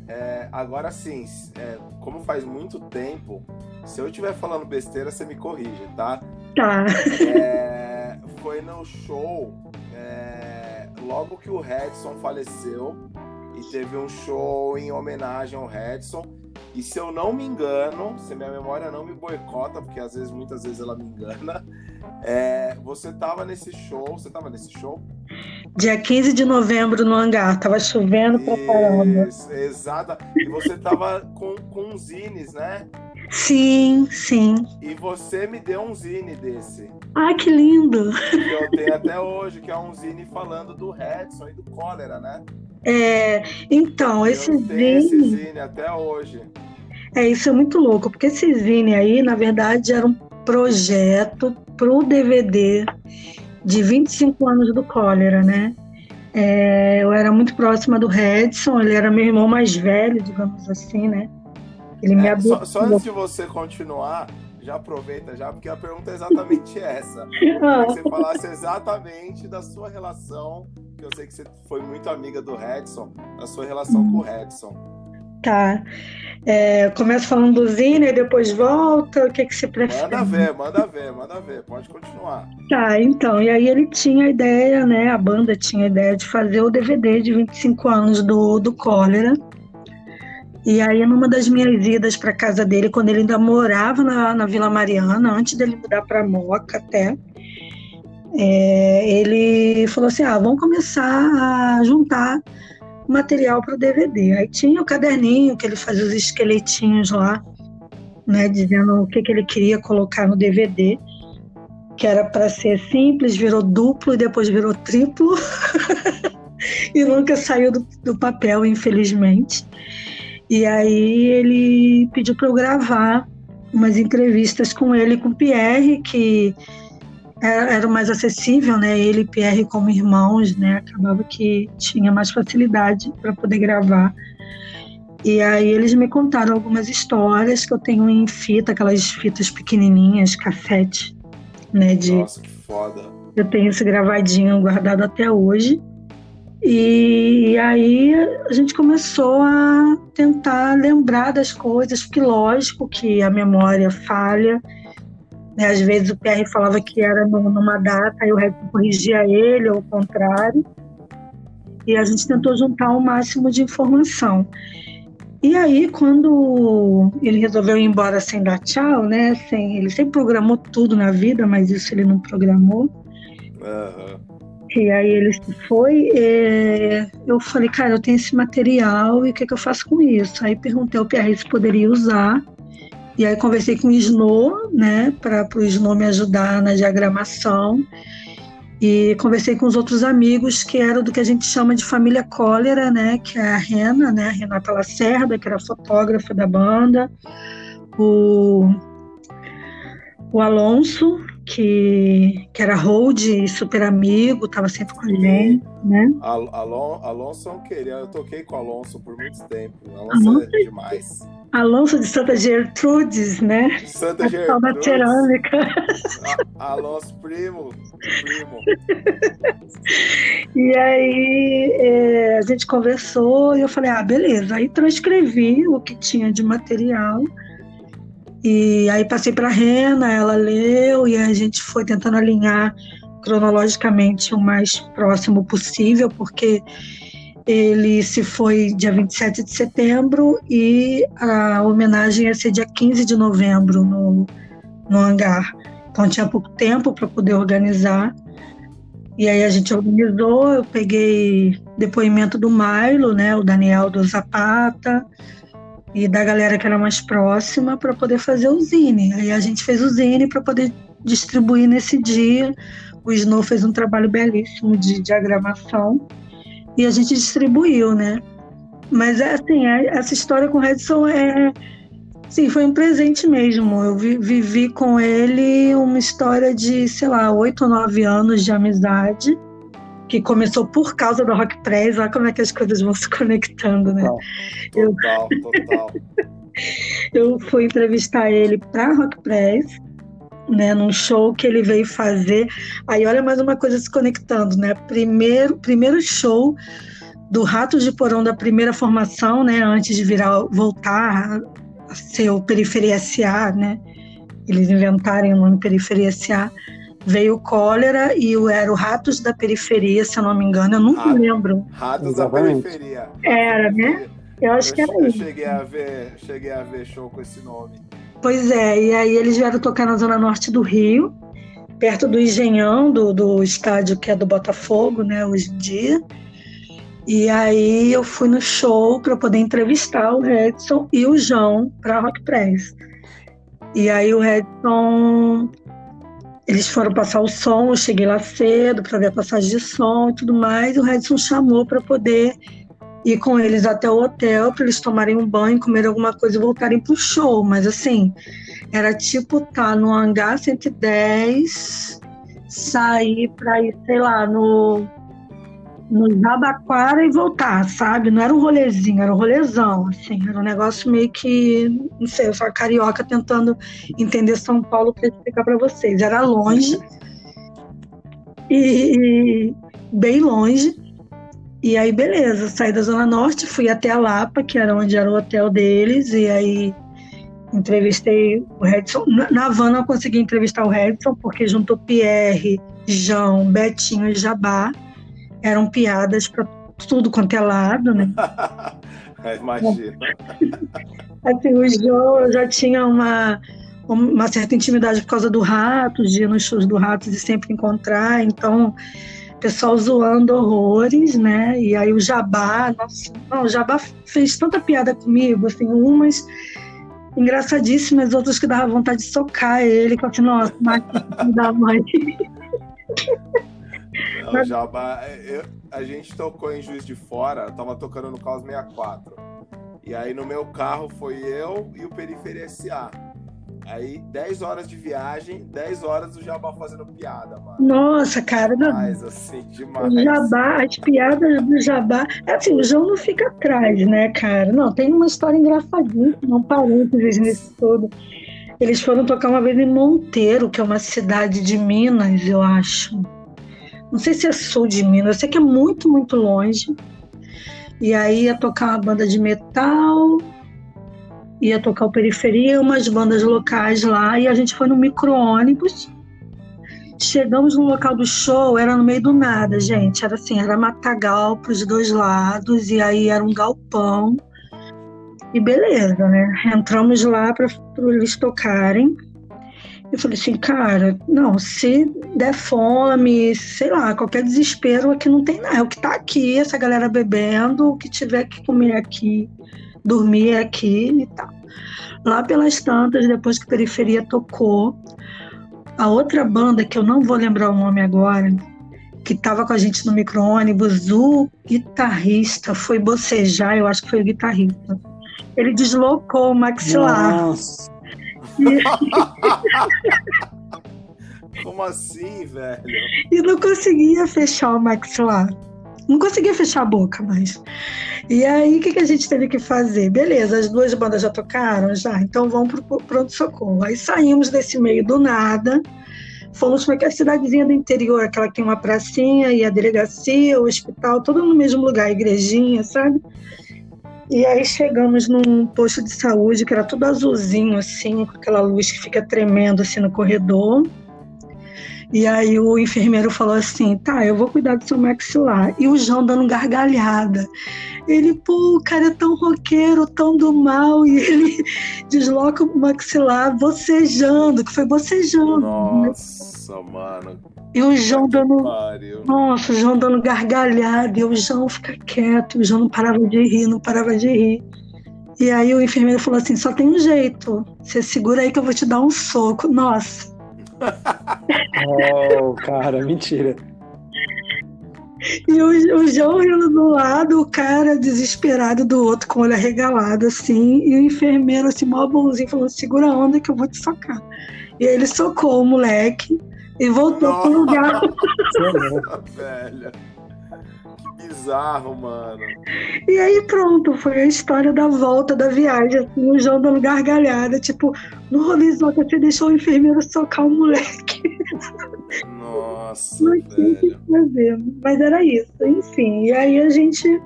é, agora sim, é, como faz muito tempo, se eu estiver falando besteira, você me corrige, tá? Tá. É, foi no show, é, logo que o Redson faleceu, e teve um show em homenagem ao Redson. E se eu não me engano, se minha memória não me boicota, porque às vezes, muitas vezes ela me engana, é, você tava nesse show, você tava nesse show? Dia 15 de novembro no hangar, tava chovendo pra caramba. Exata. E você tava com, com zines, né? Sim, sim. E você me deu um zine desse. Ai, que lindo! Que eu tenho até hoje, que é um zine falando do Redson e do cólera, né? É, então, esse zine... esse zine até hoje. É, isso é muito louco, porque esse zine aí, na verdade, era um projeto pro DVD de 25 anos do cólera, né? É, eu era muito próxima do Redson, ele era meu irmão mais velho, digamos assim, né? Ele me é, só, só, antes de você continuar, já aproveita já, porque a pergunta é exatamente essa. Ah. Que você falasse exatamente da sua relação, que eu sei que você foi muito amiga do Redson, da sua relação com o Redson. Tá. É, começo falando do Zine e depois volta. O que, que você prefere? Manda ver, manda ver, manda ver. Pode continuar. Tá, então. E aí ele tinha a ideia, né? A banda tinha a ideia de fazer o DVD de 25 anos do, do Cólera. E aí, numa das minhas idas para casa dele, quando ele ainda morava na, na Vila Mariana, antes dele mudar para Moca até, é, ele falou assim: ah, vamos começar a juntar material para o DVD. Aí tinha o caderninho que ele fazia os esqueletinhos lá, né, dizendo o que, que ele queria colocar no DVD, que era para ser simples, virou duplo e depois virou triplo. e nunca saiu do, do papel, infelizmente. E aí ele pediu para eu gravar umas entrevistas com ele e com o Pierre, que era, mais acessível, né? Ele e Pierre como irmãos, né? Acabava que tinha mais facilidade para poder gravar. E aí eles me contaram algumas histórias que eu tenho em fita, aquelas fitas pequenininhas, cassete, né? De... Nossa, que foda. Eu tenho esse gravadinho guardado até hoje. E aí a gente começou a tentar lembrar das coisas, porque lógico que a memória falha né? Às vezes o PR falava que era numa data e o resto corrigia ele, ou o contrário. E a gente tentou juntar o máximo de informação. E aí, quando ele resolveu ir embora sem dar tchau, né? Sem, ele sempre programou tudo na vida, mas isso ele não programou. Uhum. E aí ele foi. É, eu falei, cara, eu tenho esse material e o que, que eu faço com isso? Aí perguntei ao PR se poderia usar. E aí conversei com o Snow, né, para o Snow me ajudar na diagramação. E conversei com os outros amigos que eram do que a gente chama de família cólera, né, que é a Rena, né, a Renata Lacerda, que era fotógrafa da banda, o, o Alonso, que, que era hold e super amigo, estava sempre com a gente, né? Alon, Alonso é um querido, eu toquei com o Alonso por muito tempo, Alonso, Alonso é demais. Alonso de Santa Gertrudes, né? Santa Gertrudes. da cerâmica. Alonso, primo, primo. e aí é, gente conversou e eu falei, ah, beleza. Aí transcrevi o que tinha de material. E aí passei para a Rena, ela leu e a gente foi tentando alinhar cronologicamente o mais próximo possível, porque ele se foi dia 27 de setembro e a homenagem ia ser dia 15 de novembro no, no hangar. Então tinha pouco tempo para poder organizar. E aí a gente organizou, eu peguei depoimento do Milo, né, o Daniel do Zapata, e da galera que era mais próxima para poder fazer o zine. Aí a gente fez o zine para poder distribuir nesse dia. O Snow fez um trabalho belíssimo de diagramação e a gente distribuiu, né? Mas é assim, é, essa história com o Redson é Sim, foi um presente mesmo. Eu vi, vivi com ele uma história de, sei lá, oito ou nove anos de amizade, que começou por causa da Rock Press. Olha como é que as coisas vão se conectando, né? Total, eu... total. eu fui entrevistar ele para Rock Press, né, num show que ele veio fazer. Aí olha mais uma coisa se conectando, né? Primeiro, primeiro show do Ratos de Porão da primeira formação, né, antes de virar voltar ser o Periferia SA, né? Eles inventarem o nome Periferia SA. Veio o cólera e o, era o Ratos da Periferia, se eu não me engano, eu nunca Rato, lembro. Ratos Exatamente. da Periferia. Era, né? Eu acho eu, que era eu isso. Cheguei a, ver, cheguei a ver show com esse nome. Pois é, e aí eles vieram tocar na zona norte do Rio, perto do Engenhão, do, do estádio que é do Botafogo, né, hoje em dia. E aí eu fui no show para poder entrevistar o Redson e o João para Rock Press. E aí o Redson, eles foram passar o som, eu cheguei lá cedo para ver a passagem de som e tudo mais. E o Redson chamou para poder ir com eles até o hotel para eles tomarem um banho, comer alguma coisa e voltarem pro show. Mas assim, era tipo tá no hangar 110, sair para ir, sei lá, no no Jabaquara e voltar, sabe? Não era um rolezinho, era um rolezão, assim. Era um negócio meio que, não sei, eu sou carioca tentando entender São Paulo para explicar para vocês. Era longe e, e, bem longe. E aí, beleza, saí da Zona Norte, fui até a Lapa, que era onde era o hotel deles, e aí entrevistei o Redson. Na Havana eu consegui entrevistar o Redson, porque juntou Pierre, João, Betinho e Jabá eram piadas para tudo quanto é lado, né? Imagina. assim, o João já tinha uma, uma certa intimidade por causa do Ratos, de ir nos shows do Ratos e sempre encontrar, então pessoal zoando horrores, né? E aí o Jabá, nossa, não, o Jabá fez tanta piada comigo, assim, umas engraçadíssimas, outras que dava vontade de socar ele, que eu assim, nossa, mas da mãe. Não, Jabá, eu, a gente tocou em Juiz de Fora, tava tocando no Caos 64. E aí no meu carro foi eu e o Periferia SA. Aí 10 horas de viagem, 10 horas do Jabá fazendo piada, mano. Nossa, cara. Demais, não... assim, demais. O Jabá, as piadas do Jabá. É assim, o João não fica atrás, né, cara? Não, tem uma história engraçadíssima, um parênteses nisso todo. Eles foram tocar uma vez em Monteiro, que é uma cidade de Minas, eu acho não sei se é sul de Minas, eu sei que é muito, muito longe. E aí ia tocar uma banda de metal, ia tocar o Periferia, umas bandas locais lá, e a gente foi no micro-ônibus. Chegamos no local do show, era no meio do nada, gente. Era assim, era matagal para os dois lados, e aí era um galpão. E beleza, né? Entramos lá para eles tocarem. Eu falei assim, cara, não, se der fome, sei lá, qualquer desespero aqui não tem nada. É o que tá aqui, essa galera bebendo, o que tiver que comer aqui, dormir aqui e tal. Lá pelas tantas, depois que a Periferia tocou, a outra banda, que eu não vou lembrar o nome agora, que estava com a gente no micro-ônibus, o guitarrista foi bocejar, eu acho que foi o guitarrista. Ele deslocou o maxilar. Nossa. Como assim, velho? E não conseguia fechar o maxilar. Não conseguia fechar a boca mais. E aí, o que, que a gente teve que fazer? Beleza, as duas bandas já tocaram? Já. Então vamos pro pronto-socorro. Aí saímos desse meio do nada, fomos para aquela cidadezinha do interior, aquela que tem uma pracinha e a delegacia, o hospital, tudo no mesmo lugar, igrejinha, sabe? E aí chegamos num posto de saúde que era tudo azulzinho, assim, com aquela luz que fica tremendo assim no corredor. E aí o enfermeiro falou assim: tá, eu vou cuidar do seu maxilar. E o João dando gargalhada. Ele, pô, o cara é tão roqueiro, tão do mal, e ele desloca o maxilar bocejando, que foi bocejando. Nossa, mano. E o João dando. Nossa, o João dando gargalhada, e o João fica quieto, e o João não parava de rir, não parava de rir. E aí o enfermeiro falou assim: só tem um jeito, você segura aí que eu vou te dar um soco. Nossa oh, cara, mentira. E o, o João rindo do lado, o cara desesperado do outro, com o olho arregalado, assim, e o enfermeiro, assim, mó bonzinho, falando: segura a onda que eu vou te socar. E aí ele socou o moleque e voltou Nossa, pro lugar. velho bizarro, mano. E aí pronto, foi a história da volta da viagem, assim, o João dando gargalhada, tipo, no horizonte você deixou o enfermeiro socar o moleque. Nossa, Não tinha o que fazer, mas era isso, enfim. E aí a gente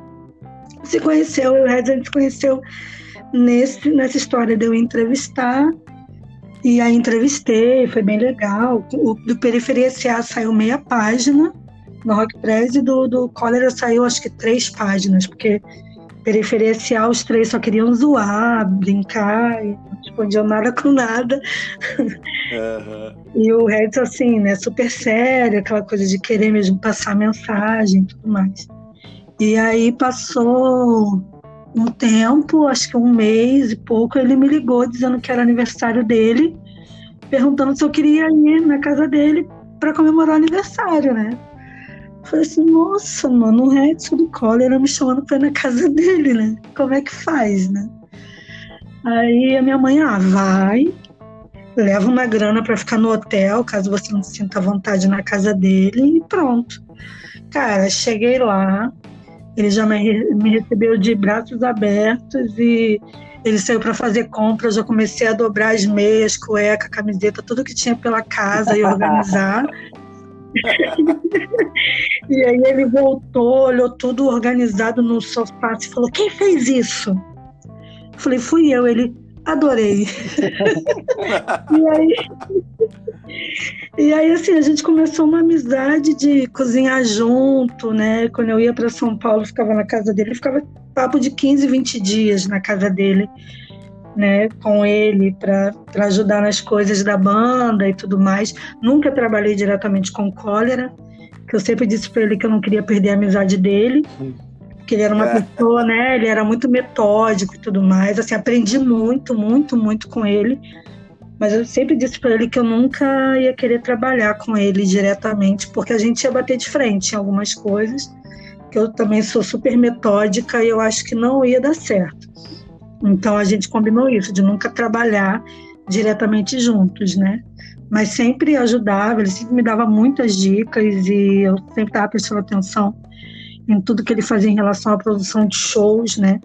se conheceu, o Red a gente se conheceu nesse, nessa história de eu entrevistar. E aí entrevistei, foi bem legal. O do Periferia SA saiu meia página no Rock Press e do, do Cólera saiu acho que três páginas, porque periferencial os três só queriam zoar, brincar, e não respondiam nada com nada. Uhum. e o Reds, assim, né, super sério, aquela coisa de querer mesmo passar mensagem e tudo mais. E aí passou um tempo, acho que um mês e pouco, ele me ligou dizendo que era aniversário dele, perguntando se eu queria ir na casa dele para comemorar o aniversário, né? Falei assim, nossa, mano, o Redson do cólera me chamando pra ir na casa dele, né? Como é que faz, né? Aí a minha mãe, ah, vai, leva uma grana para ficar no hotel, caso você não sinta vontade na casa dele, e pronto. Cara, cheguei lá, ele já me, recebeu de braços abertos e ele saiu para fazer compras. Eu comecei a dobrar as meias, cueca, camiseta, tudo que tinha pela casa e organizar. e aí ele voltou, olhou tudo organizado no sofá e falou: Quem fez isso? Eu falei: Fui eu. Ele, adorei. e aí. E aí, assim, a gente começou uma amizade de cozinhar junto, né? Quando eu ia para São Paulo, ficava na casa dele, ficava papo de 15, 20 dias na casa dele né, com ele para ajudar nas coisas da banda e tudo mais. Nunca trabalhei diretamente com cólera, que eu sempre disse para ele que eu não queria perder a amizade dele, porque ele era uma é. pessoa, né, ele era muito metódico e tudo mais. Assim, aprendi muito, muito, muito com ele. Mas eu sempre disse para ele que eu nunca ia querer trabalhar com ele diretamente, porque a gente ia bater de frente em algumas coisas, que eu também sou super metódica e eu acho que não ia dar certo. Então a gente combinou isso, de nunca trabalhar diretamente juntos, né? Mas sempre ajudava, ele sempre me dava muitas dicas e eu sempre estava prestando atenção em tudo que ele fazia em relação à produção de shows, né?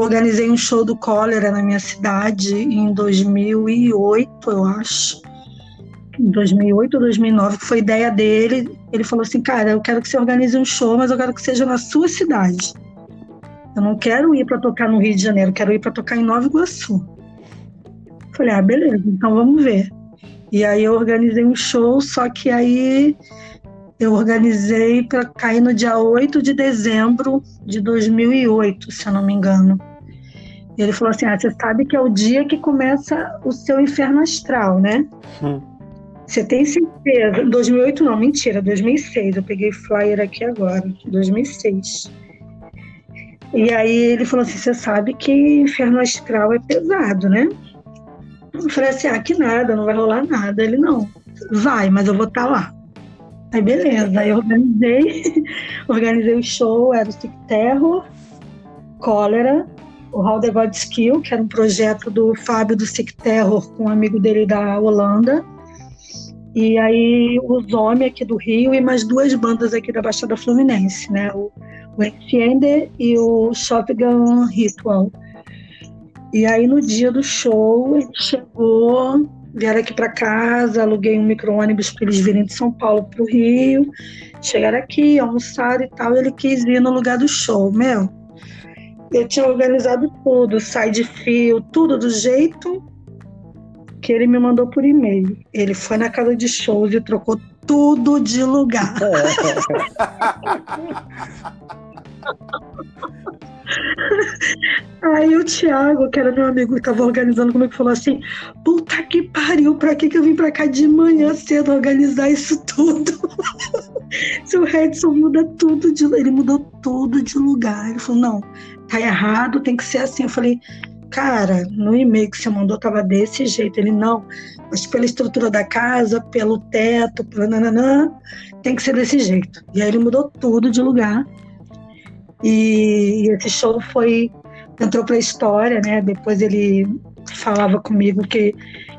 organizei um show do Cólera na minha cidade em 2008, eu acho. Em 2008 ou 2009, que foi ideia dele. Ele falou assim: Cara, eu quero que você organize um show, mas eu quero que seja na sua cidade. Eu não quero ir para tocar no Rio de Janeiro, quero ir para tocar em Nova Iguaçu. Falei, ah, beleza, então vamos ver. E aí eu organizei um show, só que aí eu organizei para cair no dia 8 de dezembro de 2008, se eu não me engano. E ele falou assim: ah, você sabe que é o dia que começa o seu inferno astral, né? Hum. Você tem certeza? 2008 não, mentira, 2006. Eu peguei flyer aqui agora, 2006. E aí ele falou assim: você sabe que inferno astral é pesado, né? Eu falei assim: ah, que nada, não vai rolar nada. Ele não, vai, mas eu vou estar tá lá. Aí beleza, eu organizei, organizei o show, era o Sick Terror, Cólera, o How the God Skill, que era um projeto do Fábio do Sick Terror com um amigo dele da Holanda. E aí o Zome aqui do Rio e mais duas bandas aqui da Baixada Fluminense, né? O o Extender e o Shotgun Ritual. E aí no dia do show ele chegou vieram aqui para casa, aluguei um micro-ônibus para eles virem de São Paulo para o Rio. Chegaram aqui, almoçaram e tal. Ele quis ir no lugar do show, meu. Eu tinha organizado tudo, sai de fio, tudo do jeito que ele me mandou por e-mail. Ele foi na casa de shows e trocou tudo de lugar. Aí o Thiago, que era meu amigo que estava organizando comigo, falou assim: Puta que pariu, pra que, que eu vim pra cá de manhã cedo organizar isso tudo? Se o Redson muda tudo de ele mudou tudo de lugar. Ele falou: Não, tá errado, tem que ser assim. Eu falei: Cara, no e-mail que você mandou tava desse jeito. Ele: Não, mas pela estrutura da casa, pelo teto, pelo nananã, tem que ser desse jeito. E aí ele mudou tudo de lugar. E esse show foi entrou para a história, né? Depois ele falava comigo que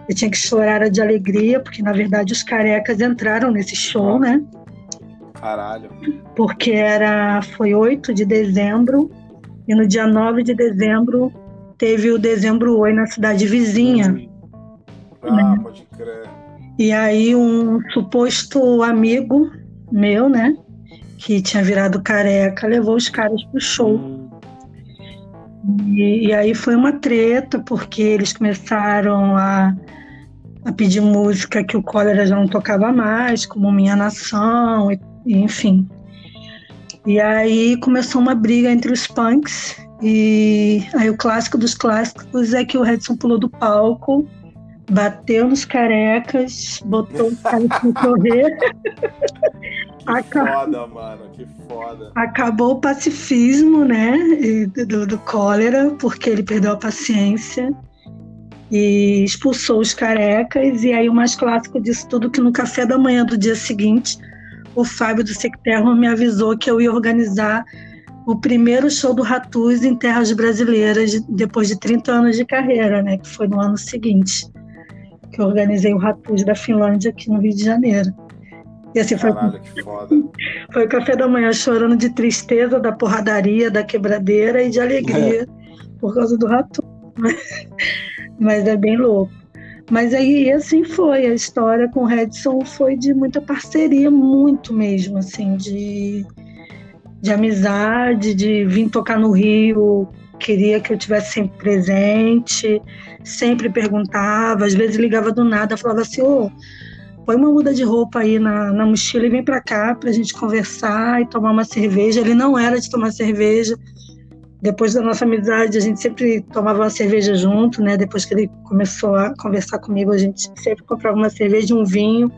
eu tinha que chorar de alegria, porque na verdade os carecas entraram nesse show, né? Caralho. Porque era foi 8 de dezembro e no dia 9 de dezembro teve o dezembro oi na cidade vizinha. Ah, né? pode crer. E aí um suposto amigo meu, né? Que tinha virado careca, levou os caras pro show. E, e, aí foi uma treta, porque eles começaram a, a pedir música que o cólera já não tocava mais, como Minha Nação, e, enfim. E aí começou uma briga entre os punks, e aí o clássico dos clássicos é que o Redson pulou do palco, bateu nos carecas, botou os caras pra correr. Que foda, mano, que foda. Acabou o pacifismo, né, do, do cólera, porque ele perdeu a paciência e expulsou os carecas. E aí o mais clássico disso tudo que no café da manhã do dia seguinte, o Fábio do Secterro me avisou que eu ia organizar o primeiro show do Ratus em terras brasileiras depois de 30 anos de carreira, né, que foi no ano seguinte que eu organizei o Ratus da Finlândia aqui no Rio de Janeiro. E assim foi. Caralho, que foda. Foi o café da manhã chorando de tristeza, da porradaria, da quebradeira e de alegria é. por causa do rato. Mas é bem louco. Mas aí assim foi, a história com o Redson foi de muita parceria, muito mesmo, assim, de, de amizade, de vir tocar no Rio, queria que eu tivesse sempre presente, sempre perguntava, às vezes ligava do nada, falava assim, ô, põe uma muda de roupa aí na, na mochila e vem para cá para a gente conversar e tomar uma cerveja. Ele não era de tomar cerveja. Depois da nossa amizade, a gente sempre tomava uma cerveja junto, né? Depois que ele começou a conversar comigo, a gente sempre comprava uma cerveja e um vinho.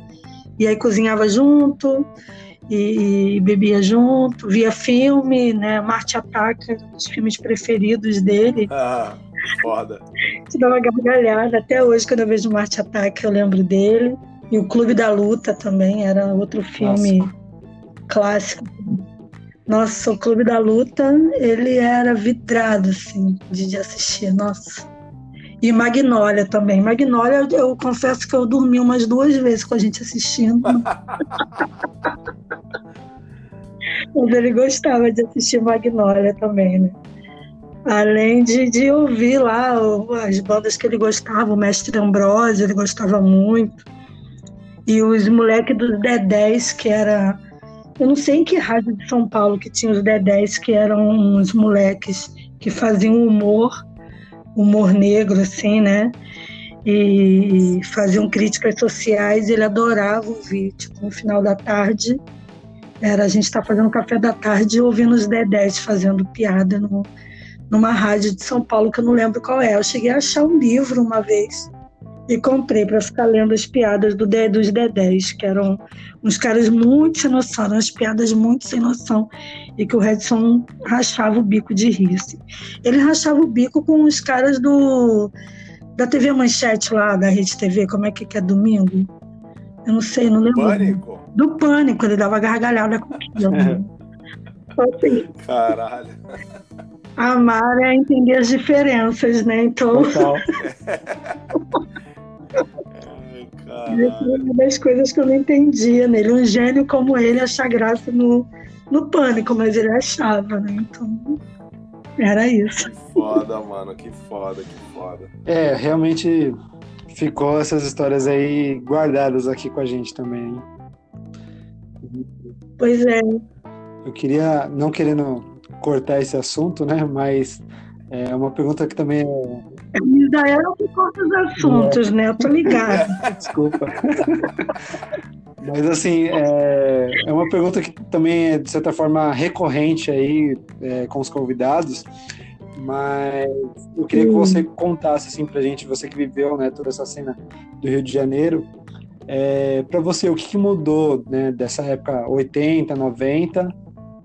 E aí cozinhava junto e, e bebia junto, via filme, né? Marte Ataca, os filmes preferidos dele. Ah, foda. Te dá uma gargalhada. Até hoje, quando eu vejo Marte Ataca, eu lembro dele. E o Clube da Luta também era outro filme Nossa. clássico. Nossa, o Clube da Luta, ele era vidrado, assim, de, de assistir. Nossa. E Magnólia também. Magnólia, eu, eu, confesso que eu dormi umas duas vezes com a gente assistindo. Mas ele gostava de assistir Magnólia também, né? Além de, de ouvir lá as bandas que ele gostava, o Mestre Ambrosio, ele gostava muito. E os moleques dos Dedés, que era. Eu não sei em que rádio de São Paulo que tinha os Dedés, que eram uns moleques que faziam humor, humor negro, assim, né? E faziam críticas sociais. Ele adorava ouvir, tipo, no final da tarde. Era a gente estar tá fazendo café da tarde ouvindo os Dedés fazendo piada no, numa rádio de São Paulo que eu não lembro qual é. Eu cheguei a achar um livro uma vez e comprei para ficar lendo as piadas do de, dos Dedés, que eram uns caras muito sem noção, eram umas piadas muito sem noção, e que o Redson rachava o bico de rir. Assim. Ele rachava o bico com os caras do da TV Manchete lá, da Rede TV, como é que, que é domingo? Eu não sei, não lembro. Pânico? Do Pânico, ele dava gargalhada com aquilo. Né? assim, Caralho. Amar é entender as diferenças, né? Então. Essa é uma das coisas que eu não entendia nele. Um gênio como ele achar graça no, no pânico, mas ele achava, né? Então, era isso. Que foda, mano, que foda, que foda. É, realmente ficou essas histórias aí guardadas aqui com a gente também. Pois é. Eu queria, não querendo cortar esse assunto, né? Mas é uma pergunta que também é. Israel que corta os assuntos, né? Eu tô ligado. Desculpa. Mas assim, é, é, uma pergunta que também é, de certa forma, recorrente aí é, com os convidados. Mas eu queria que você contasse assim pra gente, você que viveu né, toda essa cena do Rio de Janeiro, é, para você, o que, que, mudou né, dessa época 80, 90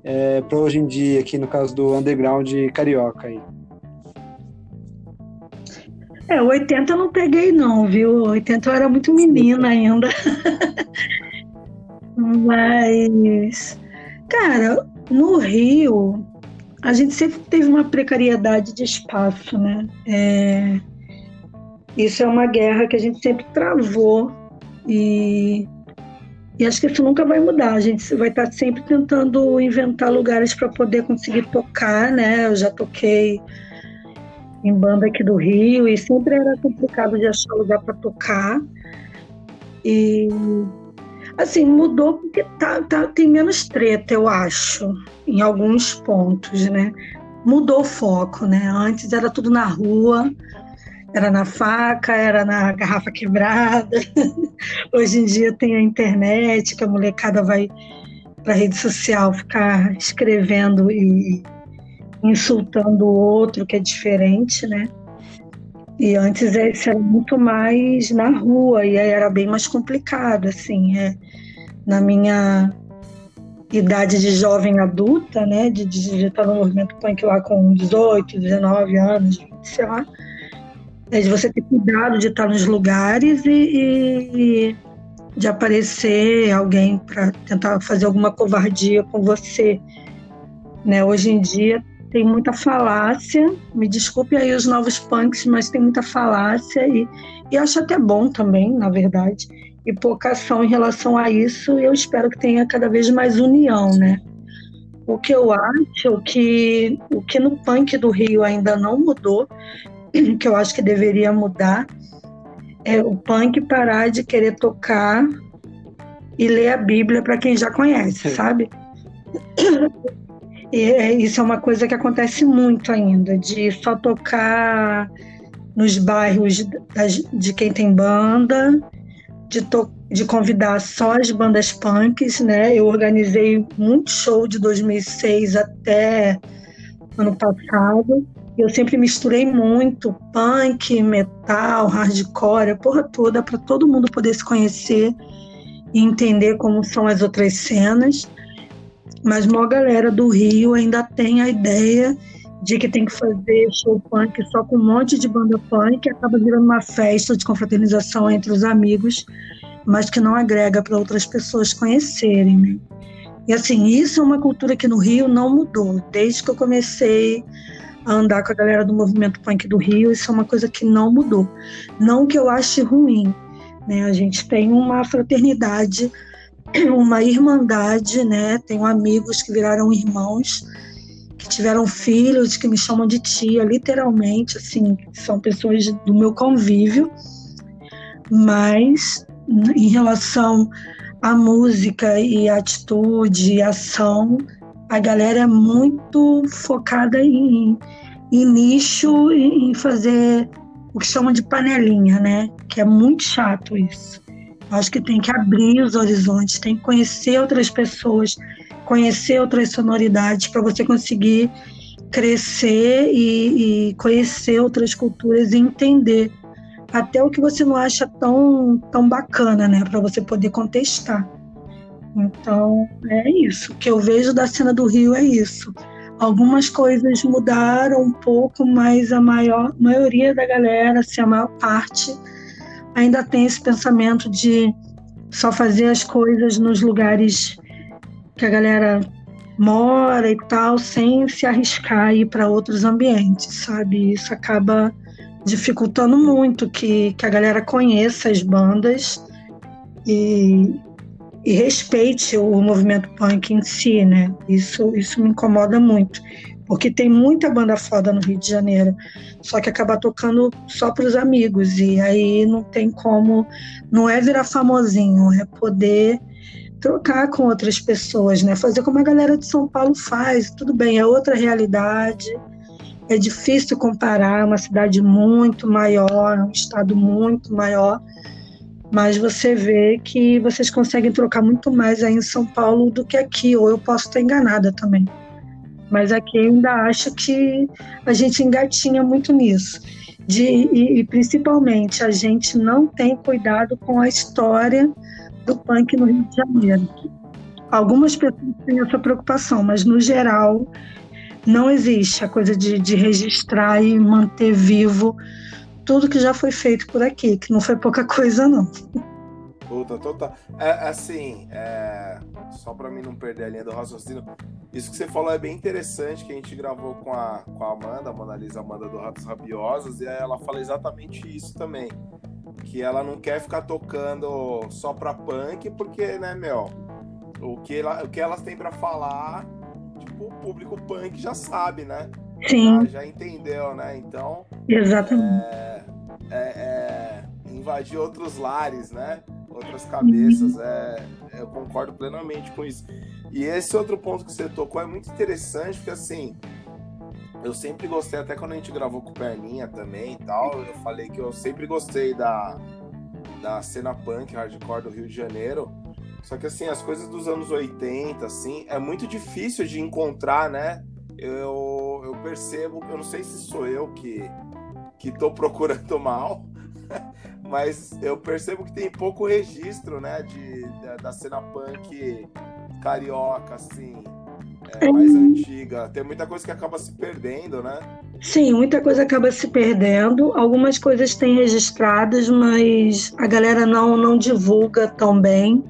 é, para hoje em dia, aqui no caso do underground carioca aí? É, 80 eu não peguei não, viu? 80 eu era muito menina ainda. Mas, cara, no Rio, a gente sempre teve uma precariedade de espaço, né? É, isso é uma guerra que a gente sempre travou e, e acho que isso nunca vai mudar. A gente vai estar sempre tentando inventar lugares para poder conseguir tocar, né? Eu já toquei em banda aqui do Rio e sempre era complicado de achar lugar para tocar. E assim, mudou porque tá, tá, tem menos treta, eu acho, em alguns pontos, né? Mudou o foco, né? Antes era tudo na rua, era na faca, era na garrafa quebrada. Hoje em dia tem a internet, que a molecada vai para rede social ficar escrevendo e insultando o outro, que é diferente, né? E antes isso era muito mais na rua e aí era bem mais complicado, assim. É, na minha idade de jovem adulta, né, de, estar no movimento punk lá com 18, 19 anos, 20, sei lá, é de você ter cuidado de estar nos lugares e, e de aparecer alguém para tentar fazer alguma covardia com você. Né? Hoje em dia tem muita falácia, me desculpe aí os novos punks, mas tem muita falácia e, e acho até bom também, na verdade, e pouca ação em relação a isso, e eu espero que tenha cada vez mais união, né? O que eu acho que o que no punk do Rio ainda não mudou, que eu acho que deveria mudar, é o punk parar de querer tocar e ler a Bíblia para quem já conhece, sabe? E é, isso é uma coisa que acontece muito ainda, de só tocar nos bairros de quem tem banda, de, to, de convidar só as bandas punks, né? Eu organizei muito show de 2006 até ano passado. Eu sempre misturei muito punk, metal, hardcore, a porra toda, para todo mundo poder se conhecer e entender como são as outras cenas mas uma galera do Rio ainda tem a ideia de que tem que fazer show punk só com um monte de banda punk, acaba virando uma festa de confraternização entre os amigos, mas que não agrega para outras pessoas conhecerem. Né? E assim, isso é uma cultura que no Rio não mudou. Desde que eu comecei a andar com a galera do movimento punk do Rio, isso é uma coisa que não mudou. Não que eu ache ruim, né? A gente tem uma fraternidade uma irmandade, né? Tenho amigos que viraram irmãos, que tiveram filhos, que me chamam de tia, literalmente, assim, são pessoas do meu convívio. Mas em relação à música e atitude e ação, a galera é muito focada em, em nicho, em fazer o que chamam de panelinha, né? Que é muito chato isso. Acho que tem que abrir os horizontes, tem que conhecer outras pessoas, conhecer outras sonoridades para você conseguir crescer e, e, conhecer outras culturas e entender até o que você não acha tão, tão bacana, né, para você poder contestar. Então, é isso. O que eu vejo da cena do Rio é isso. Algumas coisas mudaram um pouco, mas a maior maioria da galera, assim, a maior parte, ainda tem esse pensamento de só fazer as coisas nos lugares que a galera mora e tal, sem se arriscar a ir para outros ambientes, sabe? Isso acaba dificultando muito que, que a galera conheça as bandas e, e respeite o movimento punk em si, né? Isso, isso me incomoda muito, porque tem muita banda foda no Rio de Janeiro, só que acaba tocando só para os amigos, e aí não tem como, não é virar famosinho, é poder trocar com outras pessoas, né? Fazer como a galera de São Paulo faz, tudo bem, é outra realidade, é difícil comparar uma cidade muito maior, um estado muito maior, mas você vê que vocês conseguem trocar muito mais aí em São Paulo do que aqui, ou eu posso estar enganada também. Mas aqui eu ainda acho que a gente engatinha muito nisso. De, e, e principalmente a gente não tem cuidado com a história do punk no Rio de Janeiro. Algumas pessoas têm essa preocupação, mas no geral não existe a coisa de, de registrar e manter vivo tudo que já foi feito por aqui, que não foi pouca coisa, não. Puta, total. É, assim, é, só para mim não perder a linha do raciocínio, isso que você falou é bem interessante, que a gente gravou com a, com a Amanda, a Mona Lisa Amanda do Ratos Rabiosas, e ela fala exatamente isso também. Que ela não quer ficar tocando só pra punk, porque, né, meu, o que, ela, o que elas têm para falar, tipo, o público punk já sabe, né? Sim. Já, já entendeu, né? Então. Exatamente. É, é, é, invadir outros lares, né? Outras cabeças. É, eu concordo plenamente com isso. E esse outro ponto que você tocou é muito interessante, porque assim. Eu sempre gostei, até quando a gente gravou com Perninha também e tal, eu falei que eu sempre gostei da, da cena punk hardcore do Rio de Janeiro. Só que assim, as coisas dos anos 80, assim, é muito difícil de encontrar, né? eu, eu percebo, eu não sei se sou eu que que tô procurando mal, mas eu percebo que tem pouco registro, né, de, da, da cena punk carioca, assim, é, mais antiga. Tem muita coisa que acaba se perdendo, né? Sim, muita coisa acaba se perdendo. Algumas coisas têm registradas, mas a galera não, não divulga tão bem,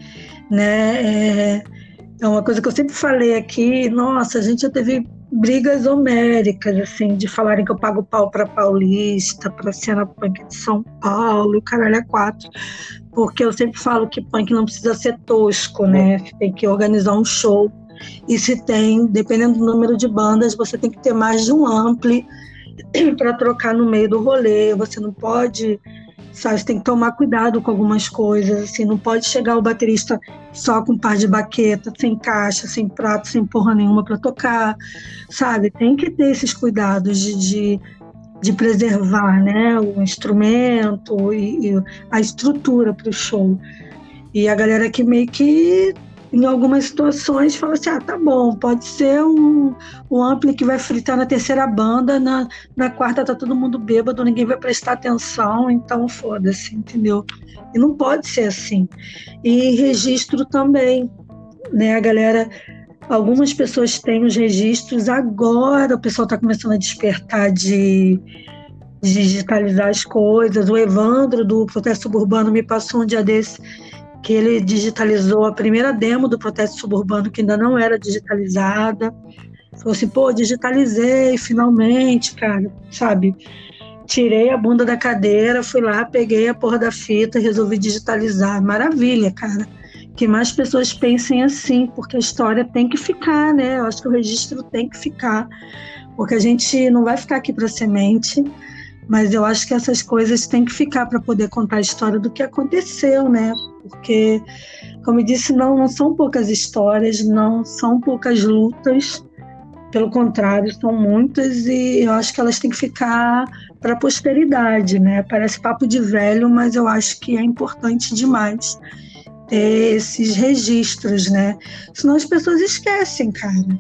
né? É, é uma coisa que eu sempre falei aqui. Nossa, a gente já teve brigas homéricas, assim, de falarem que eu pago pau para paulista, para cena punk de São Paulo, e caralho é quatro. Porque eu sempre falo que punk não precisa ser tosco, né? Tem que organizar um show. E se tem, dependendo do número de bandas, você tem que ter mais de um ampli para trocar no meio do rolê. Você não pode sabe? Você tem que tomar cuidado com algumas coisas, assim, não pode chegar o baterista só com um par de baqueta, sem caixa, sem prato, sem porra nenhuma para tocar, sabe? Tem que ter esses cuidados de, de, de preservar, né, o instrumento e, e a estrutura para o show. E a galera que meio que em algumas situações fala assim, ah, tá bom, pode ser um, um ampli que vai fritar na terceira banda, na, na quarta tá todo mundo bêbado, ninguém vai prestar atenção, então foda-se, entendeu? E não pode ser assim. E registro também, né, a galera... Algumas pessoas têm os registros, agora o pessoal está começando a despertar de digitalizar as coisas. O Evandro, do Protesto Suburbano, me passou um dia desse que ele digitalizou a primeira demo do protesto suburbano, que ainda não era digitalizada. Falou assim, pô, digitalizei finalmente, cara, sabe? Tirei a bunda da cadeira, fui lá, peguei a porra da fita, resolvi digitalizar. Maravilha, cara. Que mais pessoas pensem assim, porque a história tem que ficar, né? Eu acho que o registro tem que ficar, porque a gente não vai ficar aqui para semente mas eu acho que essas coisas têm que ficar para poder contar a história do que aconteceu, né? Porque, como eu disse, não, não são poucas histórias, não são poucas lutas, pelo contrário, são muitas e eu acho que elas têm que ficar para a posteridade, né? Parece papo de velho, mas eu acho que é importante demais ter esses registros, né? Senão as pessoas esquecem, cara.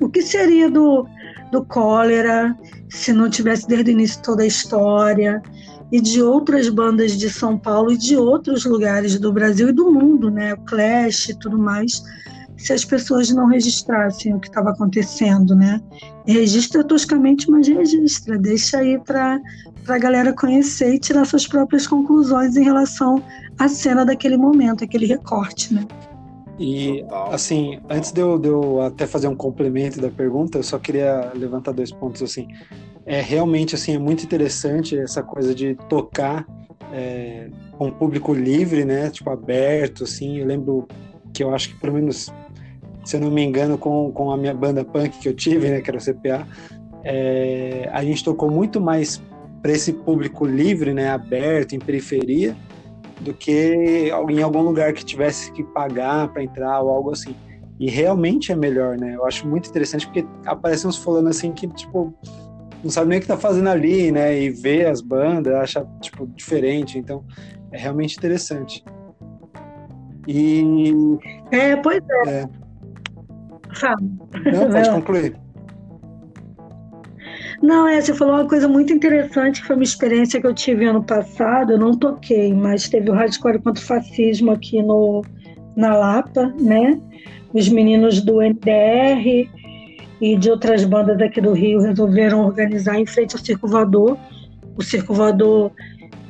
O que seria do, do cólera, se não tivesse desde o início toda a história, e de outras bandas de São Paulo e de outros lugares do Brasil e do mundo, né? O Clash e tudo mais, se as pessoas não registrassem o que estava acontecendo, né? Registra toscamente, mas registra, deixa aí para a galera conhecer e tirar suas próprias conclusões em relação à cena daquele momento, aquele recorte, né? E, assim, antes de eu, de eu, até fazer um complemento da pergunta, eu só queria levantar dois pontos, assim. É realmente, assim, é muito interessante essa coisa de tocar é, com público livre, né? Tipo, aberto, assim. Eu lembro que eu acho que pelo menos, se eu não me engano, com, com a minha banda punk que eu tive, né, que era o CPA, é, a gente tocou muito mais para esse público livre, né, aberto, em periferia, do que em algum lugar que tivesse que pagar para entrar ou algo assim. E realmente é melhor, né? Eu acho muito interessante porque aparecem uns falando assim que, tipo, não sabe nem o que tá fazendo ali, né? E vê as bandas, acha, tipo, diferente. Então, é realmente interessante. E. É, pois é. é. Fala. Não, pode concluir. Não, é, você falou uma coisa muito interessante, que foi uma experiência que eu tive ano passado, eu não toquei, mas teve o Hardcore contra o Fascismo aqui no, na Lapa, né? Os meninos do NDR e de outras bandas aqui do Rio resolveram organizar em frente ao Circo Voador. O Circo Voador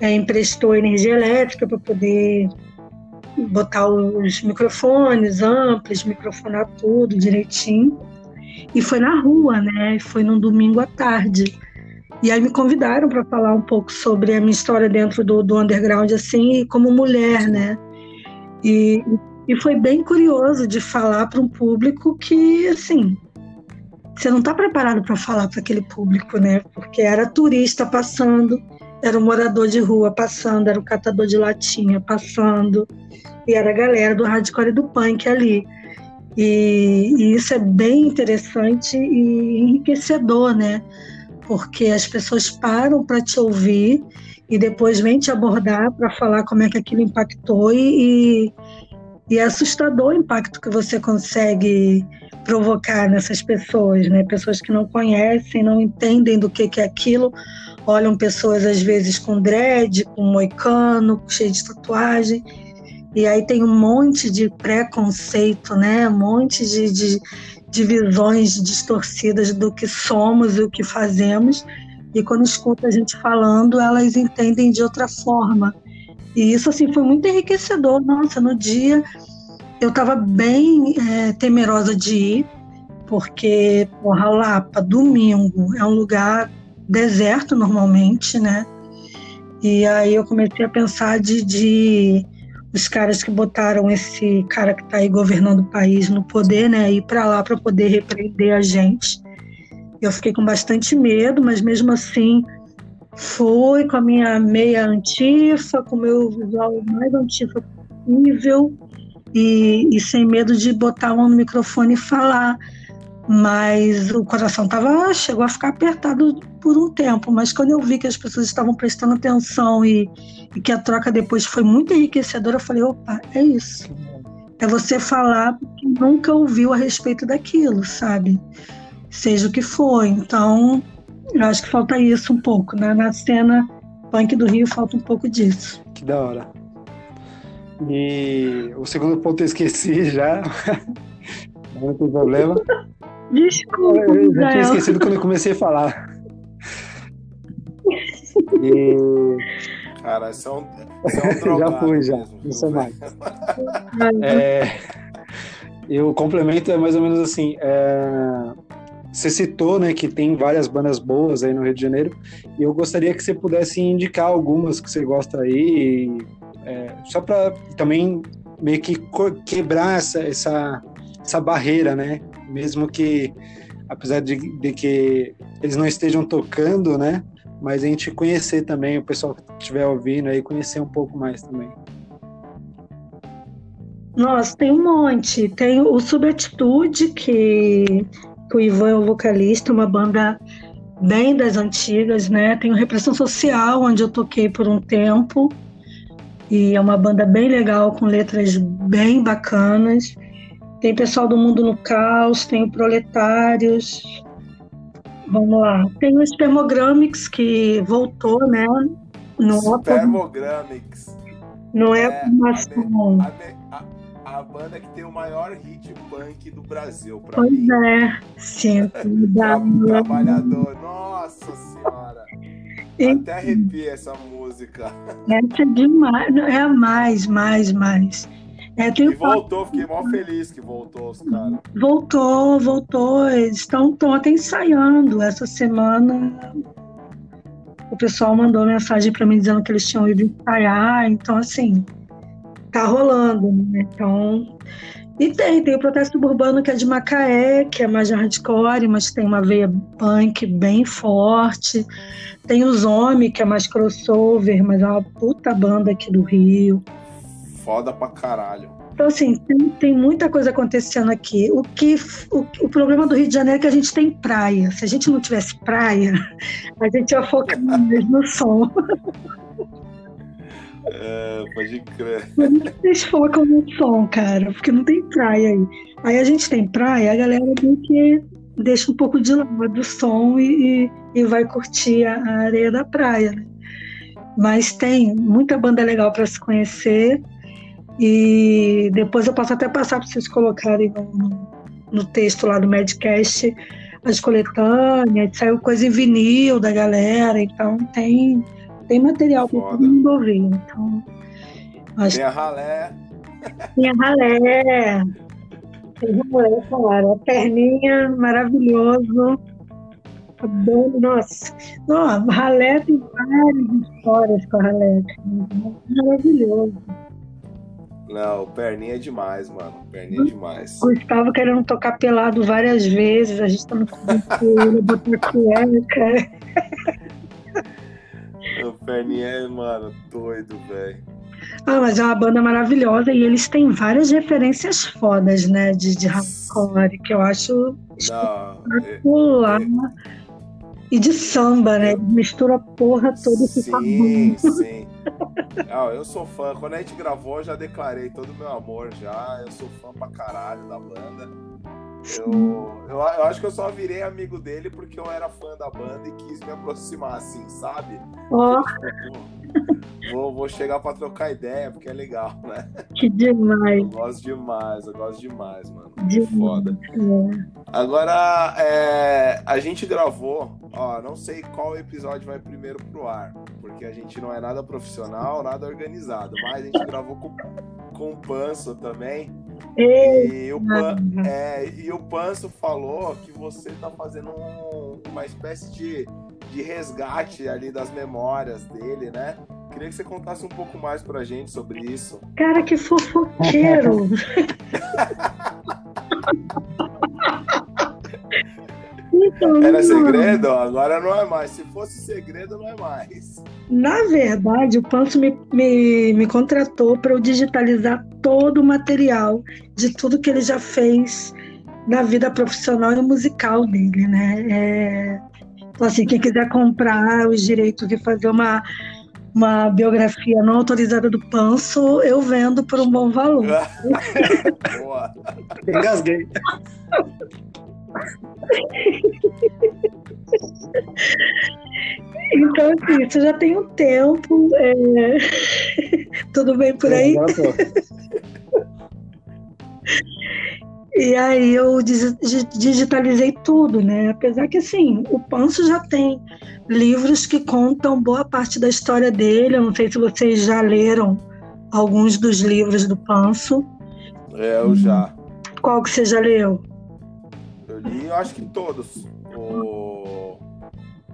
é, emprestou energia elétrica para poder botar os microfones amplos, microfonar tudo direitinho. E foi na rua, né? Foi num domingo à tarde. E aí me convidaram para falar um pouco sobre a minha história dentro do, do underground, assim, como mulher, né? E, e foi bem curioso de falar para um público que, assim, você não está preparado para falar para aquele público, né? Porque era turista passando, era o morador de rua passando, era o catador de latinha passando, e era a galera do hardcore e do punk ali. E, e isso é bem interessante e enriquecedor, né? Porque as pessoas param para te ouvir e depois vêm te abordar para falar como é que aquilo impactou e, e é assustador o impacto que você consegue provocar nessas pessoas, né? Pessoas que não conhecem, não entendem do que, que é aquilo, olham pessoas às vezes com dread, com moicano, cheio de tatuagem e aí tem um monte de preconceito, né? Um monte de, de, de visões distorcidas do que somos e o que fazemos. E quando escuta a gente falando, elas entendem de outra forma. E isso assim foi muito enriquecedor. Nossa, no dia eu estava bem é, temerosa de ir, porque porra, Lapa, domingo é um lugar deserto normalmente, né? E aí eu comecei a pensar de, de os caras que botaram esse cara que está aí governando o país no poder, né, ir para lá para poder repreender a gente. Eu fiquei com bastante medo, mas mesmo assim fui com a minha meia antifa, com o meu visual mais antifa possível e, e sem medo de botar a mão no microfone e falar. Mas o coração tava chegou a ficar apertado por um tempo. Mas quando eu vi que as pessoas estavam prestando atenção e, e que a troca depois foi muito enriquecedora eu falei opa é isso. É você falar porque nunca ouviu a respeito daquilo sabe? Seja o que for. Então eu acho que falta isso um pouco né? Na cena punk do Rio falta um pouco disso. Que da hora e o segundo ponto eu esqueci já não tem problema Desculpa. Eu já tinha esquecido quando eu comecei a falar. E... Cara, isso é um, é um Já fui, já. Mesmo, não sei mais. é, e o complemento é mais ou menos assim. É, você citou né, que tem várias bandas boas aí no Rio de Janeiro, e eu gostaria que você pudesse indicar algumas que você gosta aí, é, só para também meio que quebrar essa, essa, essa barreira, né? mesmo que, apesar de, de que eles não estejam tocando, né? Mas a gente conhecer também, o pessoal que estiver ouvindo aí, conhecer um pouco mais também. Nossa, tem um monte. Tem o Subatitude, que, que o Ivan é o vocalista, uma banda bem das antigas, né? Tem o Repressão Social, onde eu toquei por um tempo. E é uma banda bem legal, com letras bem bacanas. Tem pessoal do Mundo no Caos, tem o Proletários. Vamos lá. Tem o Spermogramics, que voltou, né? No Spermogramics. Não é, é formação. A, a, a, banda que tem o maior hit punk do Brasil, pra pois mim. Pois é, sim. Trabalhador. Nossa Senhora. Até arrepia essa música. Essa é demais. É mais, mais, mais. É, e voltou, fiquei mó feliz que voltou os caras. Voltou, voltou. Eles estão até ensaiando. Essa semana o pessoal mandou mensagem para mim dizendo que eles tinham ido ensaiar. Então, assim, tá rolando, né? Então, e tem, tem o protesto suburbano que é de Macaé, que é mais hardcore, mas tem uma veia punk bem forte. Tem o Zombie, que é mais crossover, mas é uma puta banda aqui do Rio. Foda pra caralho. Então, assim, tem, tem muita coisa acontecendo aqui. O, que, o, o, problema do Rio de Janeiro é que a gente tem praia. Se a gente não tivesse praia, a gente ia focar mais no som. É, pode crer. Vocês focam no som, cara, porque não tem praia aí. Aí a gente tem praia, a galera meio que deixa um pouco de lado o som e, e vai curtir a, a, areia da praia. Né? Mas tem muita banda legal para se conhecer. E depois eu posso até passar para vocês colocarem no, no texto lá do Medcast as coletâneas, saiu coisa em vinil da galera, então tem tem material para todo mundo ouvir. Então, acho tem a ralé. Tem a ralé. Tem a ralé, claro. A perninha, maravilhoso. Nossa, não, ralé tem várias histórias com a ralé. Maravilhoso. Não, perninha é demais, mano. Perninha é demais. Gustavo querendo tocar pelado várias vezes, a gente tá no botar cueca. O Perninha é, mano, doido, velho. Ah, mas é uma banda maravilhosa e eles têm várias referências fodas, né? De, de hardcore, que eu acho espetacular. É, é... E de samba, né? Mistura a porra toda e fica Sim, sim. Não, eu sou fã. Quando a gente gravou, eu já declarei todo o meu amor já. Eu sou fã pra caralho da banda. Eu, eu, eu, acho que eu só virei amigo dele porque eu era fã da banda e quis me aproximar, assim, sabe? Oh. Vou, vou chegar pra trocar ideia, porque é legal, né? Que demais. Eu gosto demais, eu gosto demais, mano. Demais. Foda. É. Agora, é, a gente gravou, ó, não sei qual episódio vai primeiro pro ar, porque a gente não é nada profissional, nada organizado, mas a gente gravou com, com o Panso também. E o, Pan, é, e o Panso falou que você tá fazendo um, uma espécie de, de resgate ali das memórias dele, né? Queria que você contasse um pouco mais pra gente sobre isso. Cara, que fofoqueiro! Então, Era segredo? Agora não é mais. Se fosse segredo, não é mais. Na verdade, o Panso me, me, me contratou para eu digitalizar todo o material de tudo que ele já fez na vida profissional e musical dele, né? É, então, assim, quem quiser comprar os direitos de fazer uma, uma biografia não autorizada do Panso, eu vendo por um bom valor. Boa. Engasguei. Então, assim, isso já tem um tempo. É... Tudo bem por aí? E aí eu digitalizei tudo, né? Apesar que assim, o Panso já tem livros que contam boa parte da história dele. Eu não sei se vocês já leram alguns dos livros do Panso. É, eu já. Qual que você já leu? Eu li, eu acho que todos. O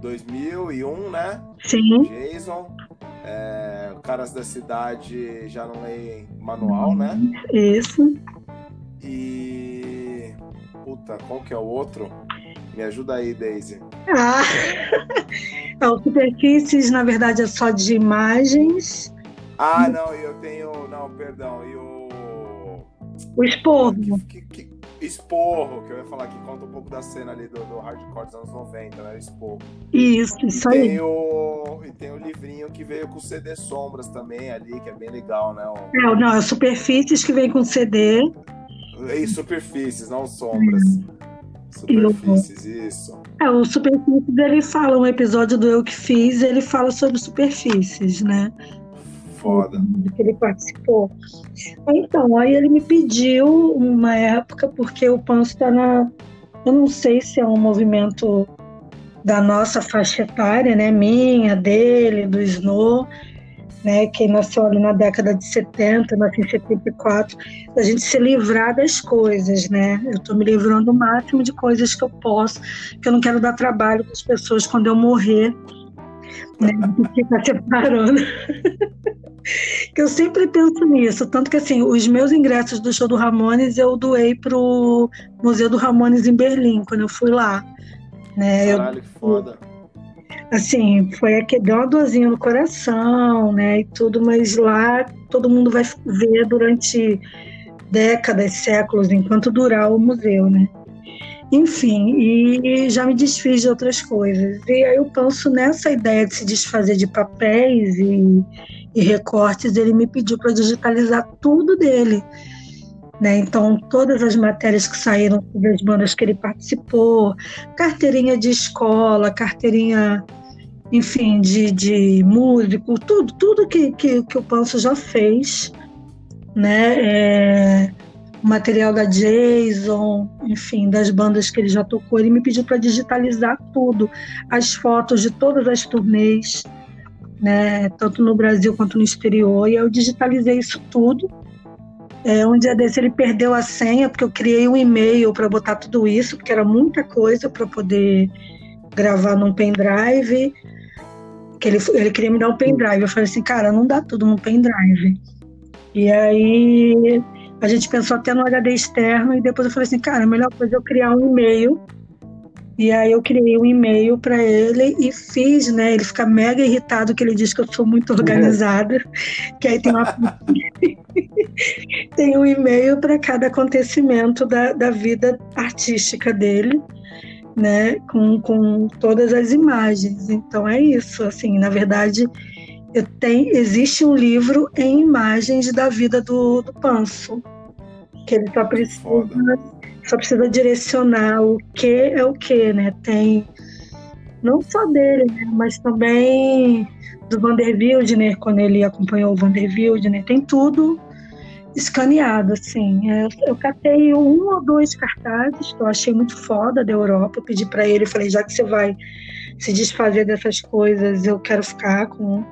2001, né? Sim. Jason. É, Caras da Cidade já não leem manual, né? Isso. E. Puta, qual que é o outro? Me ajuda aí, Daisy. Ah, o Superfícies, na verdade, é só de imagens. Ah, não, eu tenho. Não, perdão. E o. O Esporro. Que, que, Esporro, que eu ia falar que conta um pouco da cena ali do, do hardcore dos anos 90, né? Esporro. Isso, isso aí. Tem o, e tem o livrinho que veio com CD Sombras também ali, que é bem legal, né? O... É, não, é Superfícies que vem com CD. E Superfícies, não Sombras. Hum. Superfícies, isso. É, o Superfícies, ele fala, um episódio do Eu Que Fiz, ele fala sobre superfícies, né? Foda. Que ele participou. Então, aí ele me pediu uma época, porque o Panso está na. Eu não sei se é um movimento da nossa faixa etária, né? Minha, dele, do Snow, né? Quem nasceu ali na década de 70, nasceu em 74, a gente se livrar das coisas, né? Eu estou me livrando o máximo de coisas que eu posso, que eu não quero dar trabalho para as pessoas quando eu morrer, né? Ficar separando. Eu sempre penso nisso. Tanto que, assim, os meus ingressos do show do Ramones eu doei pro Museu do Ramones em Berlim, quando eu fui lá. Né? Caralho, eu, que foda. Assim, foi aqui, deu uma dorzinha no coração, né? E tudo, mas lá todo mundo vai ver durante décadas, séculos, enquanto durar o museu, né? Enfim, e já me desfiz de outras coisas. E aí eu penso nessa ideia de se desfazer de papéis e, e recortes, ele me pediu para digitalizar tudo dele. Né? Então, todas as matérias que saíram sobre as bandas que ele participou, carteirinha de escola, carteirinha, enfim, de, de músico, tudo, tudo que, que, que o Panso já fez, né? É, material da Jason, enfim, das bandas que ele já tocou, ele me pediu para digitalizar tudo, as fotos de todas as turnês, né, tanto no Brasil quanto no exterior, e eu digitalizei isso tudo. É, um dia desse ele perdeu a senha, porque eu criei um e-mail para botar tudo isso, porque era muita coisa para poder gravar num pendrive. Que ele, ele queria me dar um pendrive. Eu falei assim, cara, não dá tudo no pendrive. E aí a gente pensou até no HD externo e depois eu falei assim, cara, a melhor coisa é eu criar um e-mail. E aí eu criei um e-mail para ele e fiz, né? Ele fica mega irritado que ele diz que eu sou muito organizada, que aí tem uma tem um e-mail para cada acontecimento da, da vida artística dele, né? Com, com todas as imagens. Então é isso, assim, na verdade tenho, existe um livro em imagens da vida do, do Panso, que ele só precisa, só precisa direcionar o que é o que, né? Tem não só dele, né? mas também do Vander Wildner, quando ele acompanhou o Vander Wildner, tem tudo escaneado, assim. Eu, eu catei um ou dois cartazes que eu achei muito foda da Europa, eu pedi para ele, falei, já que você vai se desfazer dessas coisas, eu quero ficar com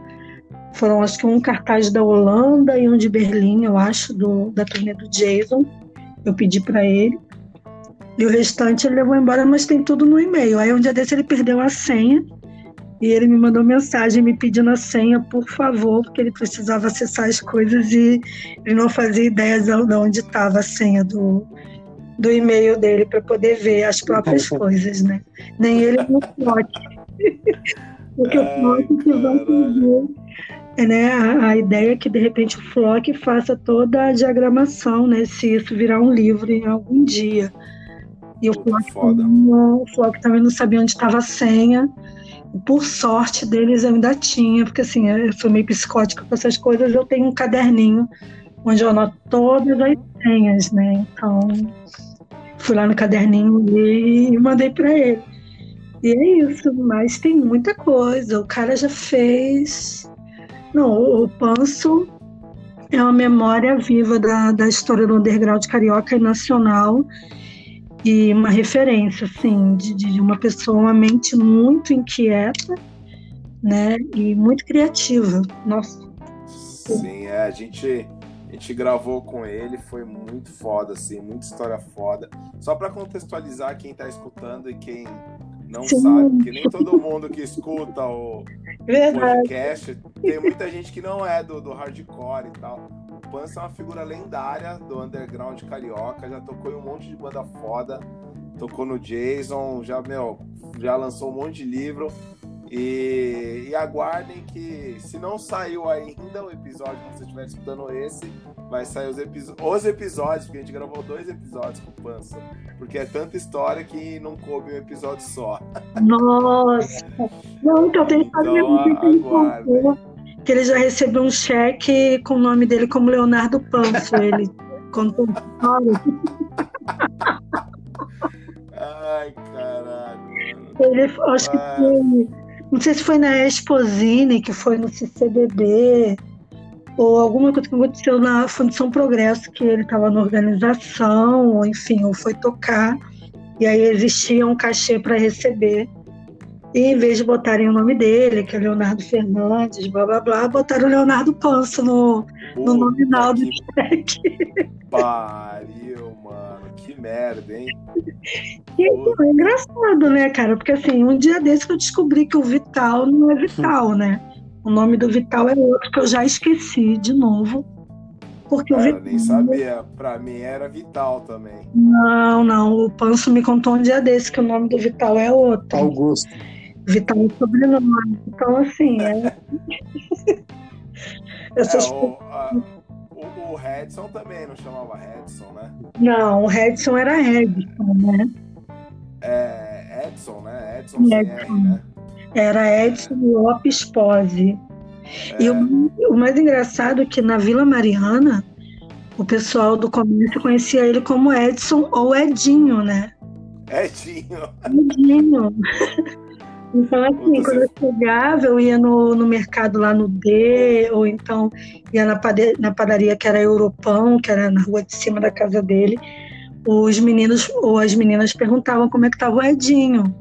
foram acho que um cartaz da Holanda e um de Berlim, eu acho, do, da turnê do Jason. Eu pedi para ele. E o restante ele levou embora, mas tem tudo no e-mail. Aí um dia desse ele perdeu a senha e ele me mandou mensagem me pedindo a senha, por favor, porque ele precisava acessar as coisas e ele não fazia ideia de onde estava a senha do, do e-mail dele para poder ver as próprias coisas, né? Nem ele no Flock. porque o Flock que vai fazer né, a, a, ideia é que de repente o Flock faça toda a diagramação, né, se isso virar um livro em algum dia. E o Flock, o Flock também não sabia onde estava a senha. Por sorte deles eu ainda tinha, porque assim, eu sou meio psicótica com essas coisas, eu tenho um caderninho onde eu anoto todas as senhas, né? Então, fui lá no caderninho e mandei para ele. E é isso, mas tem muita coisa. O cara já fez não, o Panso é uma memória viva da, da história do underground carioca e nacional e uma referência, assim, de, de uma pessoa, uma mente muito inquieta, né, e muito criativa. Nossa. Sim, é, a gente a gente gravou com ele, foi muito foda, assim, muita história foda. Só para contextualizar quem tá escutando e quem não Sim. sabe, que nem todo mundo que escuta o podcast, tem muita gente que não é do, do hardcore e tal. Pança é uma figura lendária do underground carioca, já tocou em um monte de banda foda, tocou no Jason, já, meu, já lançou um monte de livro. E, e, aguardem que, se não saiu ainda o episódio, se você estiver escutando esse, vai sair os, os episódios, porque a gente gravou dois episódios com o Pança. Porque é tanta história que não coube um episódio só. Nossa! Não, então tem que fazer então, que ele já recebeu um cheque com o nome dele como Leonardo Panço. Ele contou história. Ai, caralho. Ele, acho que foi não sei se foi na Exposine, que foi no CCBB, ou alguma coisa que aconteceu na Fundação Progresso, que ele estava na organização, ou enfim, ou foi tocar, e aí existia um cachê para receber. E em vez de botarem o nome dele, que é Leonardo Fernandes, blá blá blá, botaram o Leonardo Panso no, no nominal do cheque. Pariu, que merda, hein? E, é engraçado, né, cara? Porque assim, um dia desse que eu descobri que o Vital não é Vital, né? O nome do Vital é outro que eu já esqueci de novo. Porque Ah, o eu Vital. nem sabia. Pra mim era Vital também. Não, não. O Panso me contou um dia desse que o nome do Vital é outro. Augusto. Vital é sobrenome. Então, assim, é. Essas É, o, a- o, o Redson também não chamava Redson, né? Não, o Redson era Edson, né? É Edson, né? Edson Edson. né? Era Edson Lopes Pose. É, E o, o mais engraçado é que na Vila Mariana, o pessoal do comércio conhecia ele como Edson ou Edinho, né? Edinho. Edinho. Então, assim, quando eu chegava, eu ia no, no mercado lá no D, ou então ia na, pade- na padaria que era Europão, que era na rua de cima da casa dele. Os meninos ou as meninas perguntavam como é que estava o Edinho.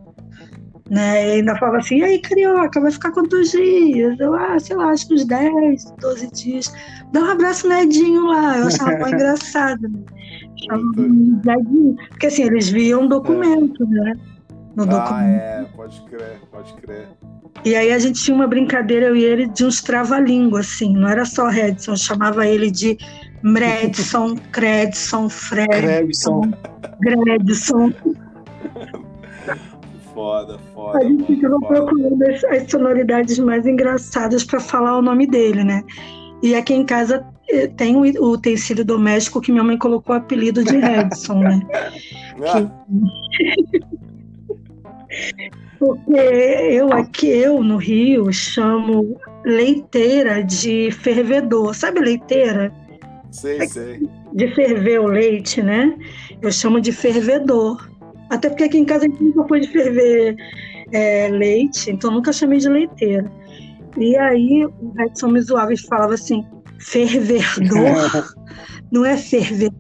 Né? E ainda falava assim, e aí, carioca, vai ficar quantos dias? Eu, ah, sei lá, acho que uns 10, 12 dias. Dá um abraço no Edinho lá. Eu achava mó engraçado. Né? De Edinho. Porque assim, eles viam documento, né? No Ah, documento. é, pode crer, pode crer. E aí a gente tinha uma brincadeira, eu e ele, de uns trava-língua, assim. Não era só Redson, eu chamava ele de Mredson, Credson, Fred, Crebson. Gredson. Foda, foda. A gente ficava procurando as, as sonoridades mais engraçadas para falar o nome dele, né? E aqui em casa eh, tem o, utensílio doméstico que minha mãe colocou o apelido de Redson, né? Ah, Porque eu aqui, eu no Rio, chamo leiteira de fervedor. Sabe leiteira? sei, sei. de ferver o leite, né? Eu chamo de fervedor. Até porque aqui em casa a gente nunca foi de ferver é, leite, então nunca chamei de leiteira. E aí o Redson me zoava e falava assim: fervedor? Não é fervedor,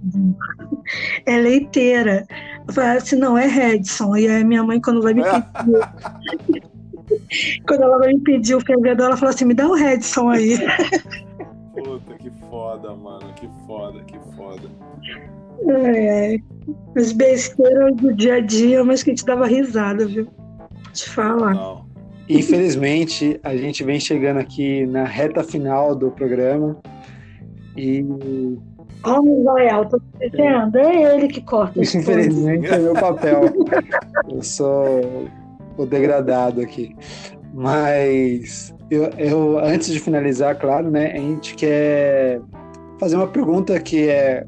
é leiteira. Eu falava assim: não, é Redson. E aí minha mãe, quando vai me pedir. quando ela vai me pedir o fervedor, ela fala assim: me dá o Redson aí. Puta, que foda, mano. Que foda, que foda. É, as besteiras do dia a dia, mas que a gente dava risada, viu? Te falar. Não. Infelizmente, a gente vem chegando aqui na reta final do programa. E Homem Royal, tô dizendo, é ele que corta infelizmente é meu papel. Eu sou o degradado aqui. Mas eu, eu, antes de finalizar, claro, né, a gente quer fazer uma pergunta que é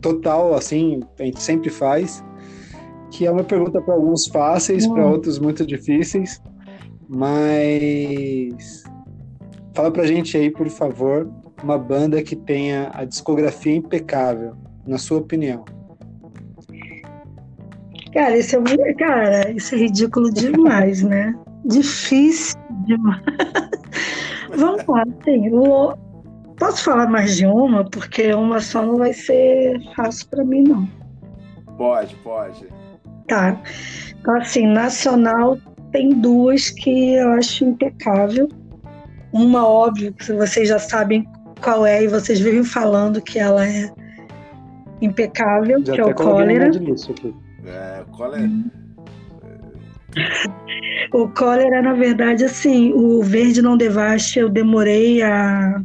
total, assim, a gente sempre faz, que é uma pergunta para alguns fáceis, para Hum. outros muito difíceis, mas fala pra gente aí, por favor, uma banda que tenha a discografia impecável, na sua opinião. Cara, isso é, muito- cara, isso é ridículo demais, né? Difícil demais. Vamos lá, tem. o- Posso falar mais de uma? Porque uma só não vai ser fácil para mim, não. Pode, pode. Tá. Então, assim, nacional tem duas que eu acho impecável. Uma, óbvio, que vocês já sabem qual é e vocês vivem falando que ela é impecável, Já que é até o cólera. É, qual é? O cólera, na verdade, assim, o verde não devaste, eu demorei a,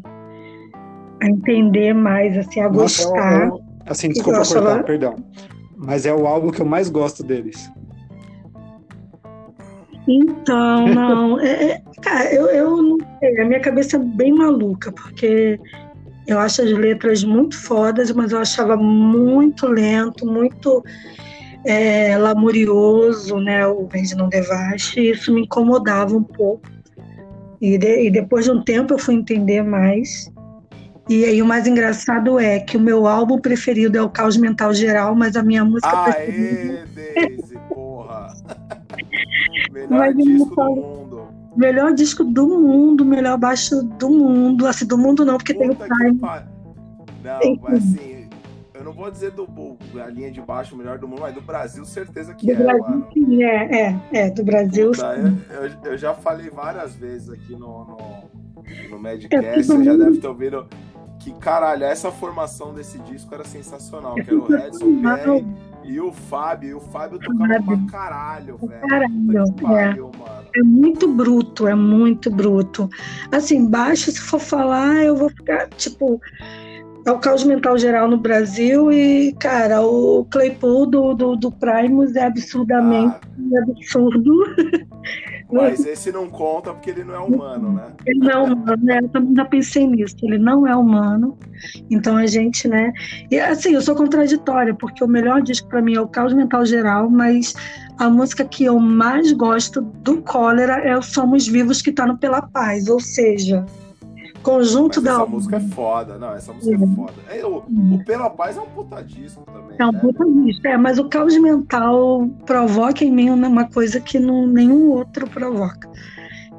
a entender mais, assim, a Nossa, é o- gostar. é o- assim, desculpa eu cortar, perdão. Mas é o álbum que eu mais gosto deles. Então, não. é- é- cara, eu, eu não sei. A minha cabeça é bem maluca, porque eu acho as letras muito fodas, mas eu achava muito lento, muito é, lamurioso, né? O Não Devaste, e isso me incomodava um pouco. E, de- e depois de um tempo eu fui entender mais. E aí o mais engraçado é que o meu álbum preferido é o Caos Mental Geral, mas a minha música preferida. Aê, Daisy, porra! Melhor disco do mundo. Melhor disco do mundo, melhor baixo do mundo. Assim, do mundo não, porque tem o Puta Prime. pa- Não, Tem mas assim, eu não vou dizer do a linha de baixo melhor do mundo, mas do Brasil certeza que Do é, Brasil, mano. sim, é, é, é, do Brasil. Puta, eu, eu- já falei várias vezes aqui no, no, no É, Madcast, você já deve ter ouvido que, caralho, essa formação desse disco era sensacional, que era o Redson Perry e o Fábio, e o Fábio tocava pra caralho, velho. Caralho, é. pariu, mano. É muito bruto, é muito bruto. Assim, baixo, se for falar, eu vou ficar, tipo, é o caos mental geral no Brasil e, cara, o Claypool do, do, do Primus é absurdamente ah. absurdo. Mas esse não conta porque ele não é humano, né? Ele não é humano, né? Eu também já pensei nisso. Ele não é humano. Então a gente, né? E assim, eu sou contraditória, porque o melhor disco para mim é o Caos Mental Geral, mas a música que eu mais gosto do Cólera é o Somos Vivos, que tá no Pela Paz. Ou seja, Conjunto Mas da. Essa música é foda, não, essa música é, é foda. É, o, o, Pela Paz é um puta disco também. É um né? puta disco, é, mas o caos mental provoca em mim uma coisa que não, nenhum outro provoca.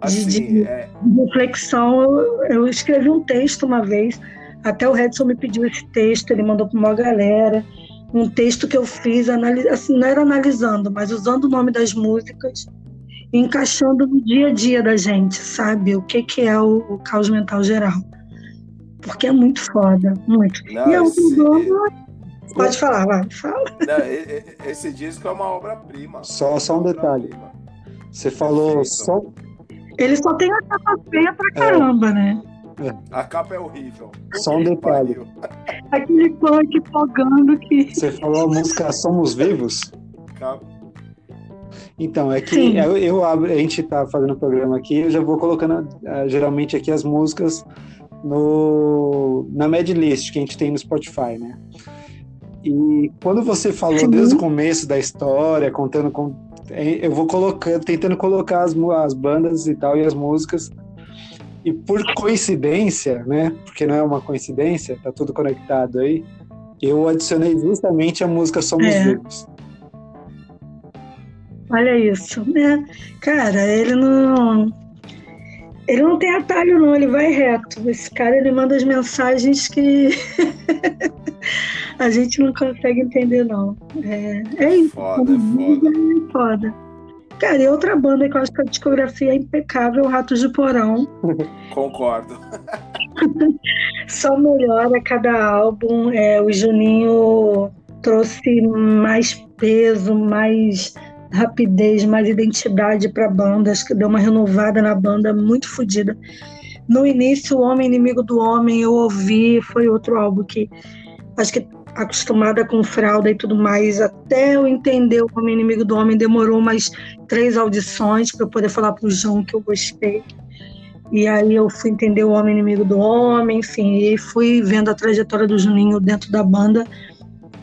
Assim, de, de, é... de, reflexão, eu, eu, escrevi um texto uma vez, até o Redson me pediu esse texto, ele mandou para uma galera. Um texto que eu fiz, assim, não era analisando, mas usando o nome das músicas encaixando no dia a dia da gente, sabe? O que, que é o, o caos mental geral. Porque é muito foda, muito. Não, e é esse... Pode falar, vai, fala. Não, esse disco é uma obra-prima. Só, só um detalhe. Você falou só. Ele só tem a capa feia pra caramba, é. né? É. A capa é horrível. Só um detalhe. Aquele punk fogando que. Você falou a música Somos Vivos? Capa. Então, é que eu, eu, abro, a gente tá fazendo o programa aqui, eu já vou colocando uh, geralmente aqui as músicas no, na Mad List que a gente tem no Spotify, né? E quando você falou Sim. desde o começo da história, contando com. É, eu vou colocando, tentando colocar as, as bandas e tal, e as músicas. E por coincidência, né? Porque não é uma coincidência, tá tudo conectado aí. Eu adicionei justamente a música Somos é. Vivos. Olha isso, né? Cara, ele não. Ele não tem atalho, não, ele vai reto. Esse cara ele manda as mensagens que a gente não consegue entender, não. É, é isso. Foda, é foda. É foda. Cara, e outra banda que eu acho que a discografia é impecável, Ratos de Porão. Concordo. Só melhora cada álbum. É, o Juninho trouxe mais peso, mais rapidez, mais identidade para a banda. Acho que deu uma renovada na banda muito fodida. No início, O Homem Inimigo do Homem, eu ouvi, foi outro álbum que acho que acostumada com fralda e tudo mais, até eu entender o Homem Inimigo do Homem, demorou mais três audições para eu poder falar para o João que eu gostei. E aí eu fui entender o Homem Inimigo do Homem, enfim, e fui vendo a trajetória do Juninho dentro da banda.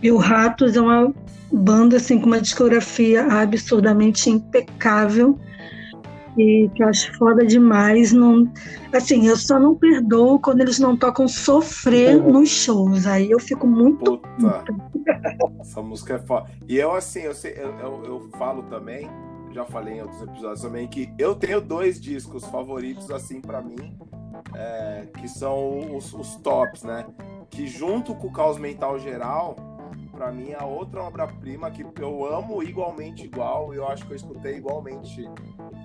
E o Ratos é uma banda assim com uma discografia absurdamente impecável e que eu acho foda demais. Não, assim, eu só não perdoo quando eles não tocam sofrer uhum. nos shows. Aí eu fico muito. Puta. Essa música é foda. E eu, assim, eu, sei, eu, eu, eu, falo também, já falei em outros episódios também, que eu tenho dois discos favoritos, assim, para mim, é, que são os, os tops, né? Que junto com o Caos Mental Geral para mim a outra obra-prima que eu amo igualmente igual, e eu acho que eu escutei igualmente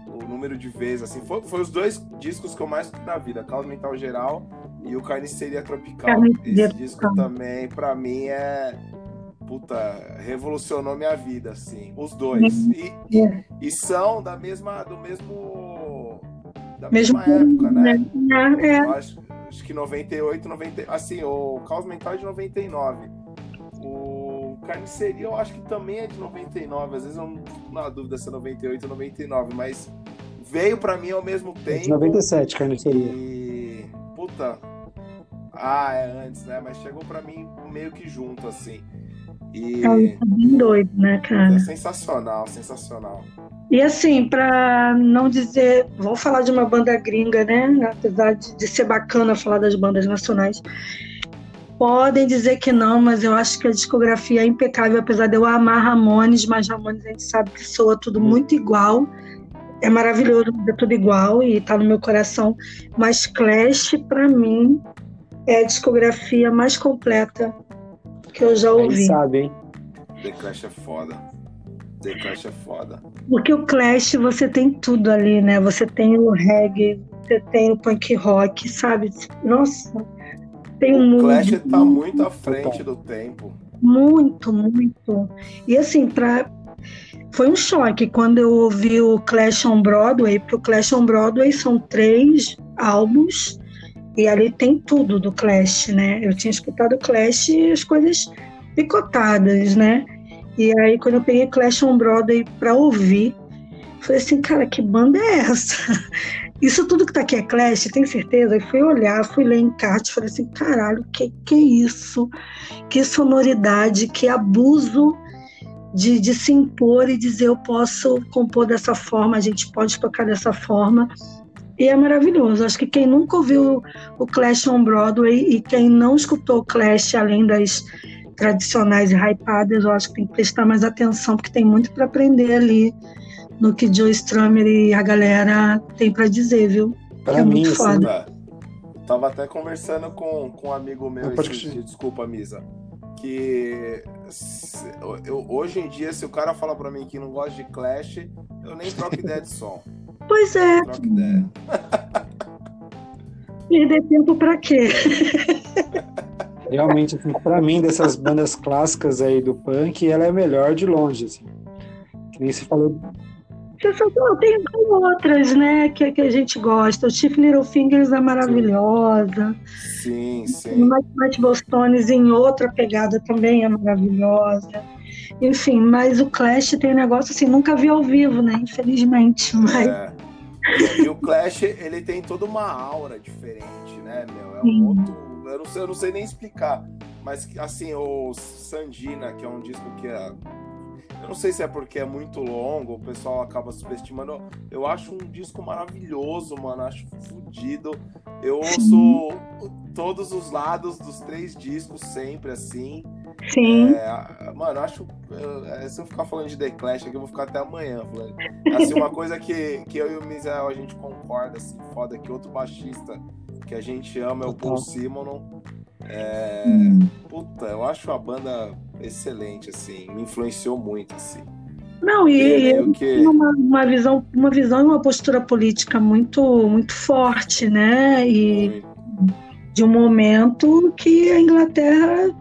o número de vezes, assim, foi, foi os dois discos que eu mais escutei na vida, Calma Mental Geral e o Carniceria Tropical. Carniceria Esse disco também, para mim, é puta, revolucionou minha vida, assim, os dois. E, e, e são da mesma, do mesmo da mesma época, né? É, é. Acho, acho, que 98, 90, assim, o Caos Mental é de 99. Carniceria eu acho que também é de 99, às vezes eu não fico na dúvida se é 98 ou 99, mas veio para mim ao mesmo tempo. É de 97, Carniceria. E. Puta. Ah, é antes, né? Mas chegou para mim meio que junto, assim. E... É bem doido, né, cara? É sensacional, sensacional. E assim, para não dizer, vou falar de uma banda gringa, né? Apesar de, de ser bacana falar das bandas nacionais, podem dizer que não, mas eu acho que a discografia é impecável, apesar de eu amar Ramones, mas Ramones a gente sabe que soa tudo muito igual. É maravilhoso, é tudo igual e tá no meu coração. Mas Clash, para mim, é a discografia mais completa que eu já ouvi. Quem sabe, hein? The Clash é foda. The Clash é foda. Porque o Clash você tem tudo ali, né? Você tem o reggae, você tem o punk rock, sabe? Nossa, tem um o Clash está muito à frente do tempo. Muito, muito. E assim, para foi um choque quando eu ouvi o Clash on Broadway, porque o Clash on Broadway são três álbuns e ali tem tudo do Clash, né? Eu tinha escutado o Clash e as coisas picotadas, né? E aí quando eu peguei Clash on Broadway para ouvir, falei assim, cara, que banda é essa? Isso tudo que tá aqui é Clash, tem certeza? E fui olhar, fui ler encarte, falei assim, caralho, que que é isso? Que sonoridade, que abuso de, de se impor e dizer eu posso compor dessa forma, a gente pode tocar dessa forma. E é maravilhoso. Acho que quem nunca ouviu o Clash on Broadway e quem não escutou o Clash além das tradicionais e hypadas, eu acho que tem que prestar mais atenção, porque tem muito para aprender ali no que Joe Strummer e a galera tem para dizer, viu? Pra é mim, muito foda. Tava até conversando com, com um amigo meu esse dia, desculpa, Misa que eu, hoje em dia, se o cara fala pra mim que não gosta de Clash, eu nem troco ideia de som. Pois é. Troco ideia. Perder tempo pra quê? Realmente, assim, pra mim, dessas bandas clássicas aí do punk, ela é melhor de longe, assim. Que nem se falou tem outras, né, que, que a gente gosta. O Chief Little Fingers é maravilhosa. Sim, sim. O Matt Bostones em outra pegada também é maravilhosa. Enfim, mas o Clash tem um negócio assim, nunca vi ao vivo, né, infelizmente. Mas... É. E, e o Clash, ele tem toda uma aura diferente, né, meu? É um outro... Eu não, sei, eu não sei nem explicar. Mas, assim, o Sandina, que é um disco que é eu não sei se é porque é muito longo, o pessoal acaba subestimando. Eu acho um disco maravilhoso, mano. Acho fodido. Eu ouço todos os lados dos três discos sempre, assim. Sim. É, mano, acho. É, se eu ficar falando de The Clash aqui, eu vou ficar até amanhã. Falando. Assim, uma coisa que, que eu e o Misael a gente concorda, assim, foda, que outro baixista que a gente ama é o Paul Simonon. É, hum. Puta, eu acho a banda excelente, assim, me influenciou muito, assim. Não, e, ele que... uma, uma visão, uma visão e uma postura política muito, muito forte, né? E muito. de um momento que a Inglaterra,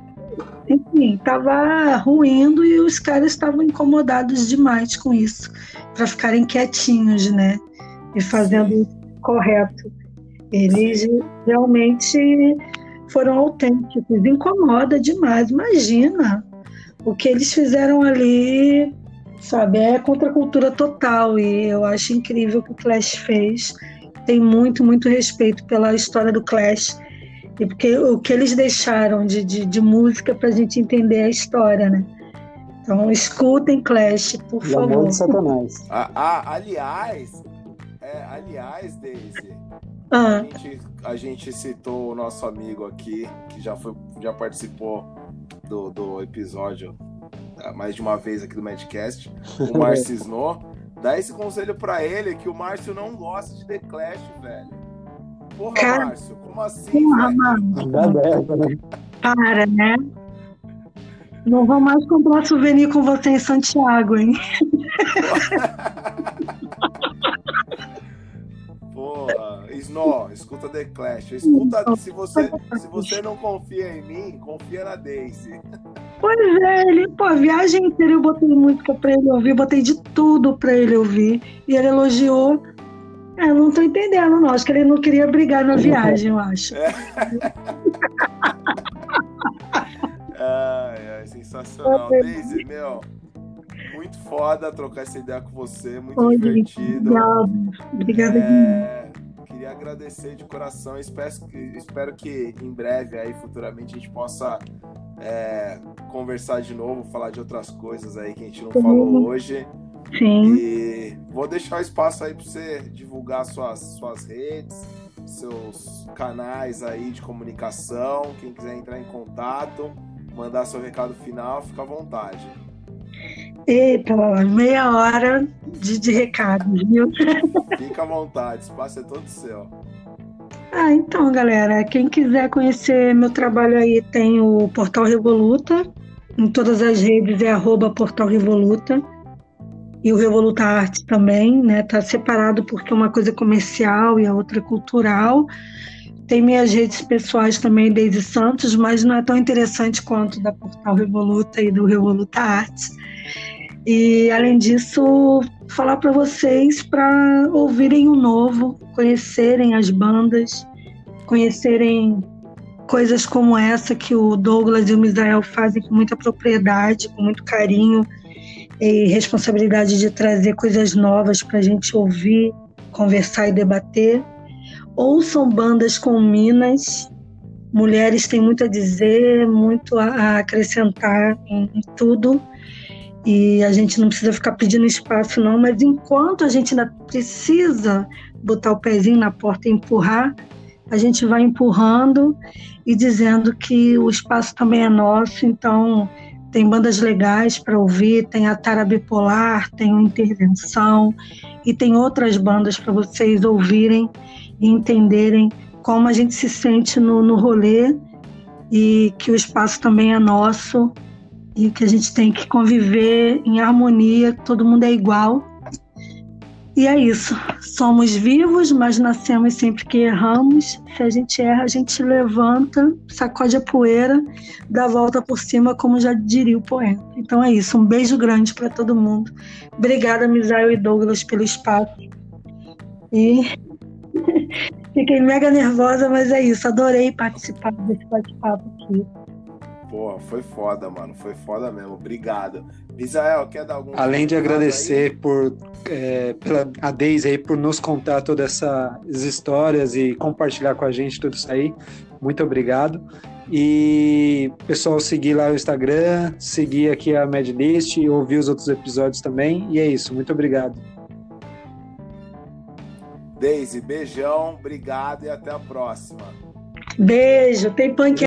enfim, estava ruindo e os caras estavam incomodados demais com isso, para ficarem quietinhos, né? E fazendo o correto. Eles Sim. realmente foram autênticos. Incomoda demais. Imagina o que eles fizeram ali, sabe? É contracultura total. E eu acho incrível o que o Clash fez. Tem muito, muito respeito pela história do Clash. E porque o que eles deixaram de, de, de música para a gente entender a história, né? Então escutem Clash, por e favor. Amor Satanás. Ah, ah, aliás, é, aliás, Daisy, ah. a, gente, a gente citou o nosso amigo aqui, que já, foi, já participou do, do episódio ah, mais de uma vez aqui do Madcast, o Márcio Snow. Dá esse conselho para ele que o Márcio não gosta de The Clash, velho. Porra, Cara, Márcio, como assim? Porra, mano. Para, né? Não vou mais comprar souvenir com você em Santiago, hein? Porra, Snow, escuta The Clash. Escuta, se você, se você não confia em mim, confia na Daisy. Pois é, ele, pô, a viagem inteira eu botei música pra ele ouvir, botei de tudo pra ele ouvir. E ele elogiou. É, não tô entendendo, não. Acho que ele não queria brigar na viagem, eu acho. É. ai, ai, sensacional. Daisy, meu muito foda trocar essa ideia com você, muito Oi, divertido. Obrigada. É, queria agradecer de coração. Espero, espero que em breve, aí futuramente, a gente possa é, conversar de novo, falar de outras coisas aí que a gente não Sim. falou hoje. Sim. E vou deixar o espaço aí para você divulgar suas, suas redes, seus canais aí de comunicação. Quem quiser entrar em contato, mandar seu recado final, fica à vontade. Eita, meia hora de, de recados, viu? Fica à vontade, espaço é todo seu. Ah, então, galera, quem quiser conhecer meu trabalho aí tem o Portal Revoluta. Em todas as redes é arroba Portal Revoluta. E o Revoluta Arte também, né? Tá separado porque uma coisa é comercial e a outra é cultural. Tem minhas redes pessoais também, Deise Santos, mas não é tão interessante quanto da Portal Revoluta e do Revoluta Artes. E além disso, falar para vocês para ouvirem o novo, conhecerem as bandas, conhecerem coisas como essa que o Douglas e o Misael fazem com muita propriedade, com muito carinho e responsabilidade de trazer coisas novas para a gente ouvir, conversar e debater. Ouçam bandas com Minas, mulheres têm muito a dizer, muito a acrescentar em, em tudo e a gente não precisa ficar pedindo espaço não, mas enquanto a gente ainda precisa botar o pezinho na porta e empurrar, a gente vai empurrando e dizendo que o espaço também é nosso, então tem bandas legais para ouvir, tem a Tara Bipolar, tem o Intervenção e tem outras bandas para vocês ouvirem e entenderem como a gente se sente no, no rolê e que o espaço também é nosso e que a gente tem que conviver em harmonia, todo mundo é igual. E é isso. Somos vivos, mas nascemos sempre que erramos. Se a gente erra, a gente levanta, sacode a poeira, dá volta por cima, como já diria o poeta. Então é isso. Um beijo grande para todo mundo. Obrigada, Misael e Douglas, pelo espaço. E fiquei mega nervosa, mas é isso. Adorei participar desse bate-papo aqui. Pô, foi foda, mano. Foi foda mesmo. Obrigado. Israel, quer dar algum. Além de agradecer aí? por é, pela, a Deise aí por nos contar todas essas histórias e compartilhar com a gente tudo isso aí. Muito obrigado. E pessoal, seguir lá o Instagram, seguir aqui a Medlist, ouvir os outros episódios também. E é isso. Muito obrigado. Deise, beijão, obrigado e até a próxima. Beijo, tem punk.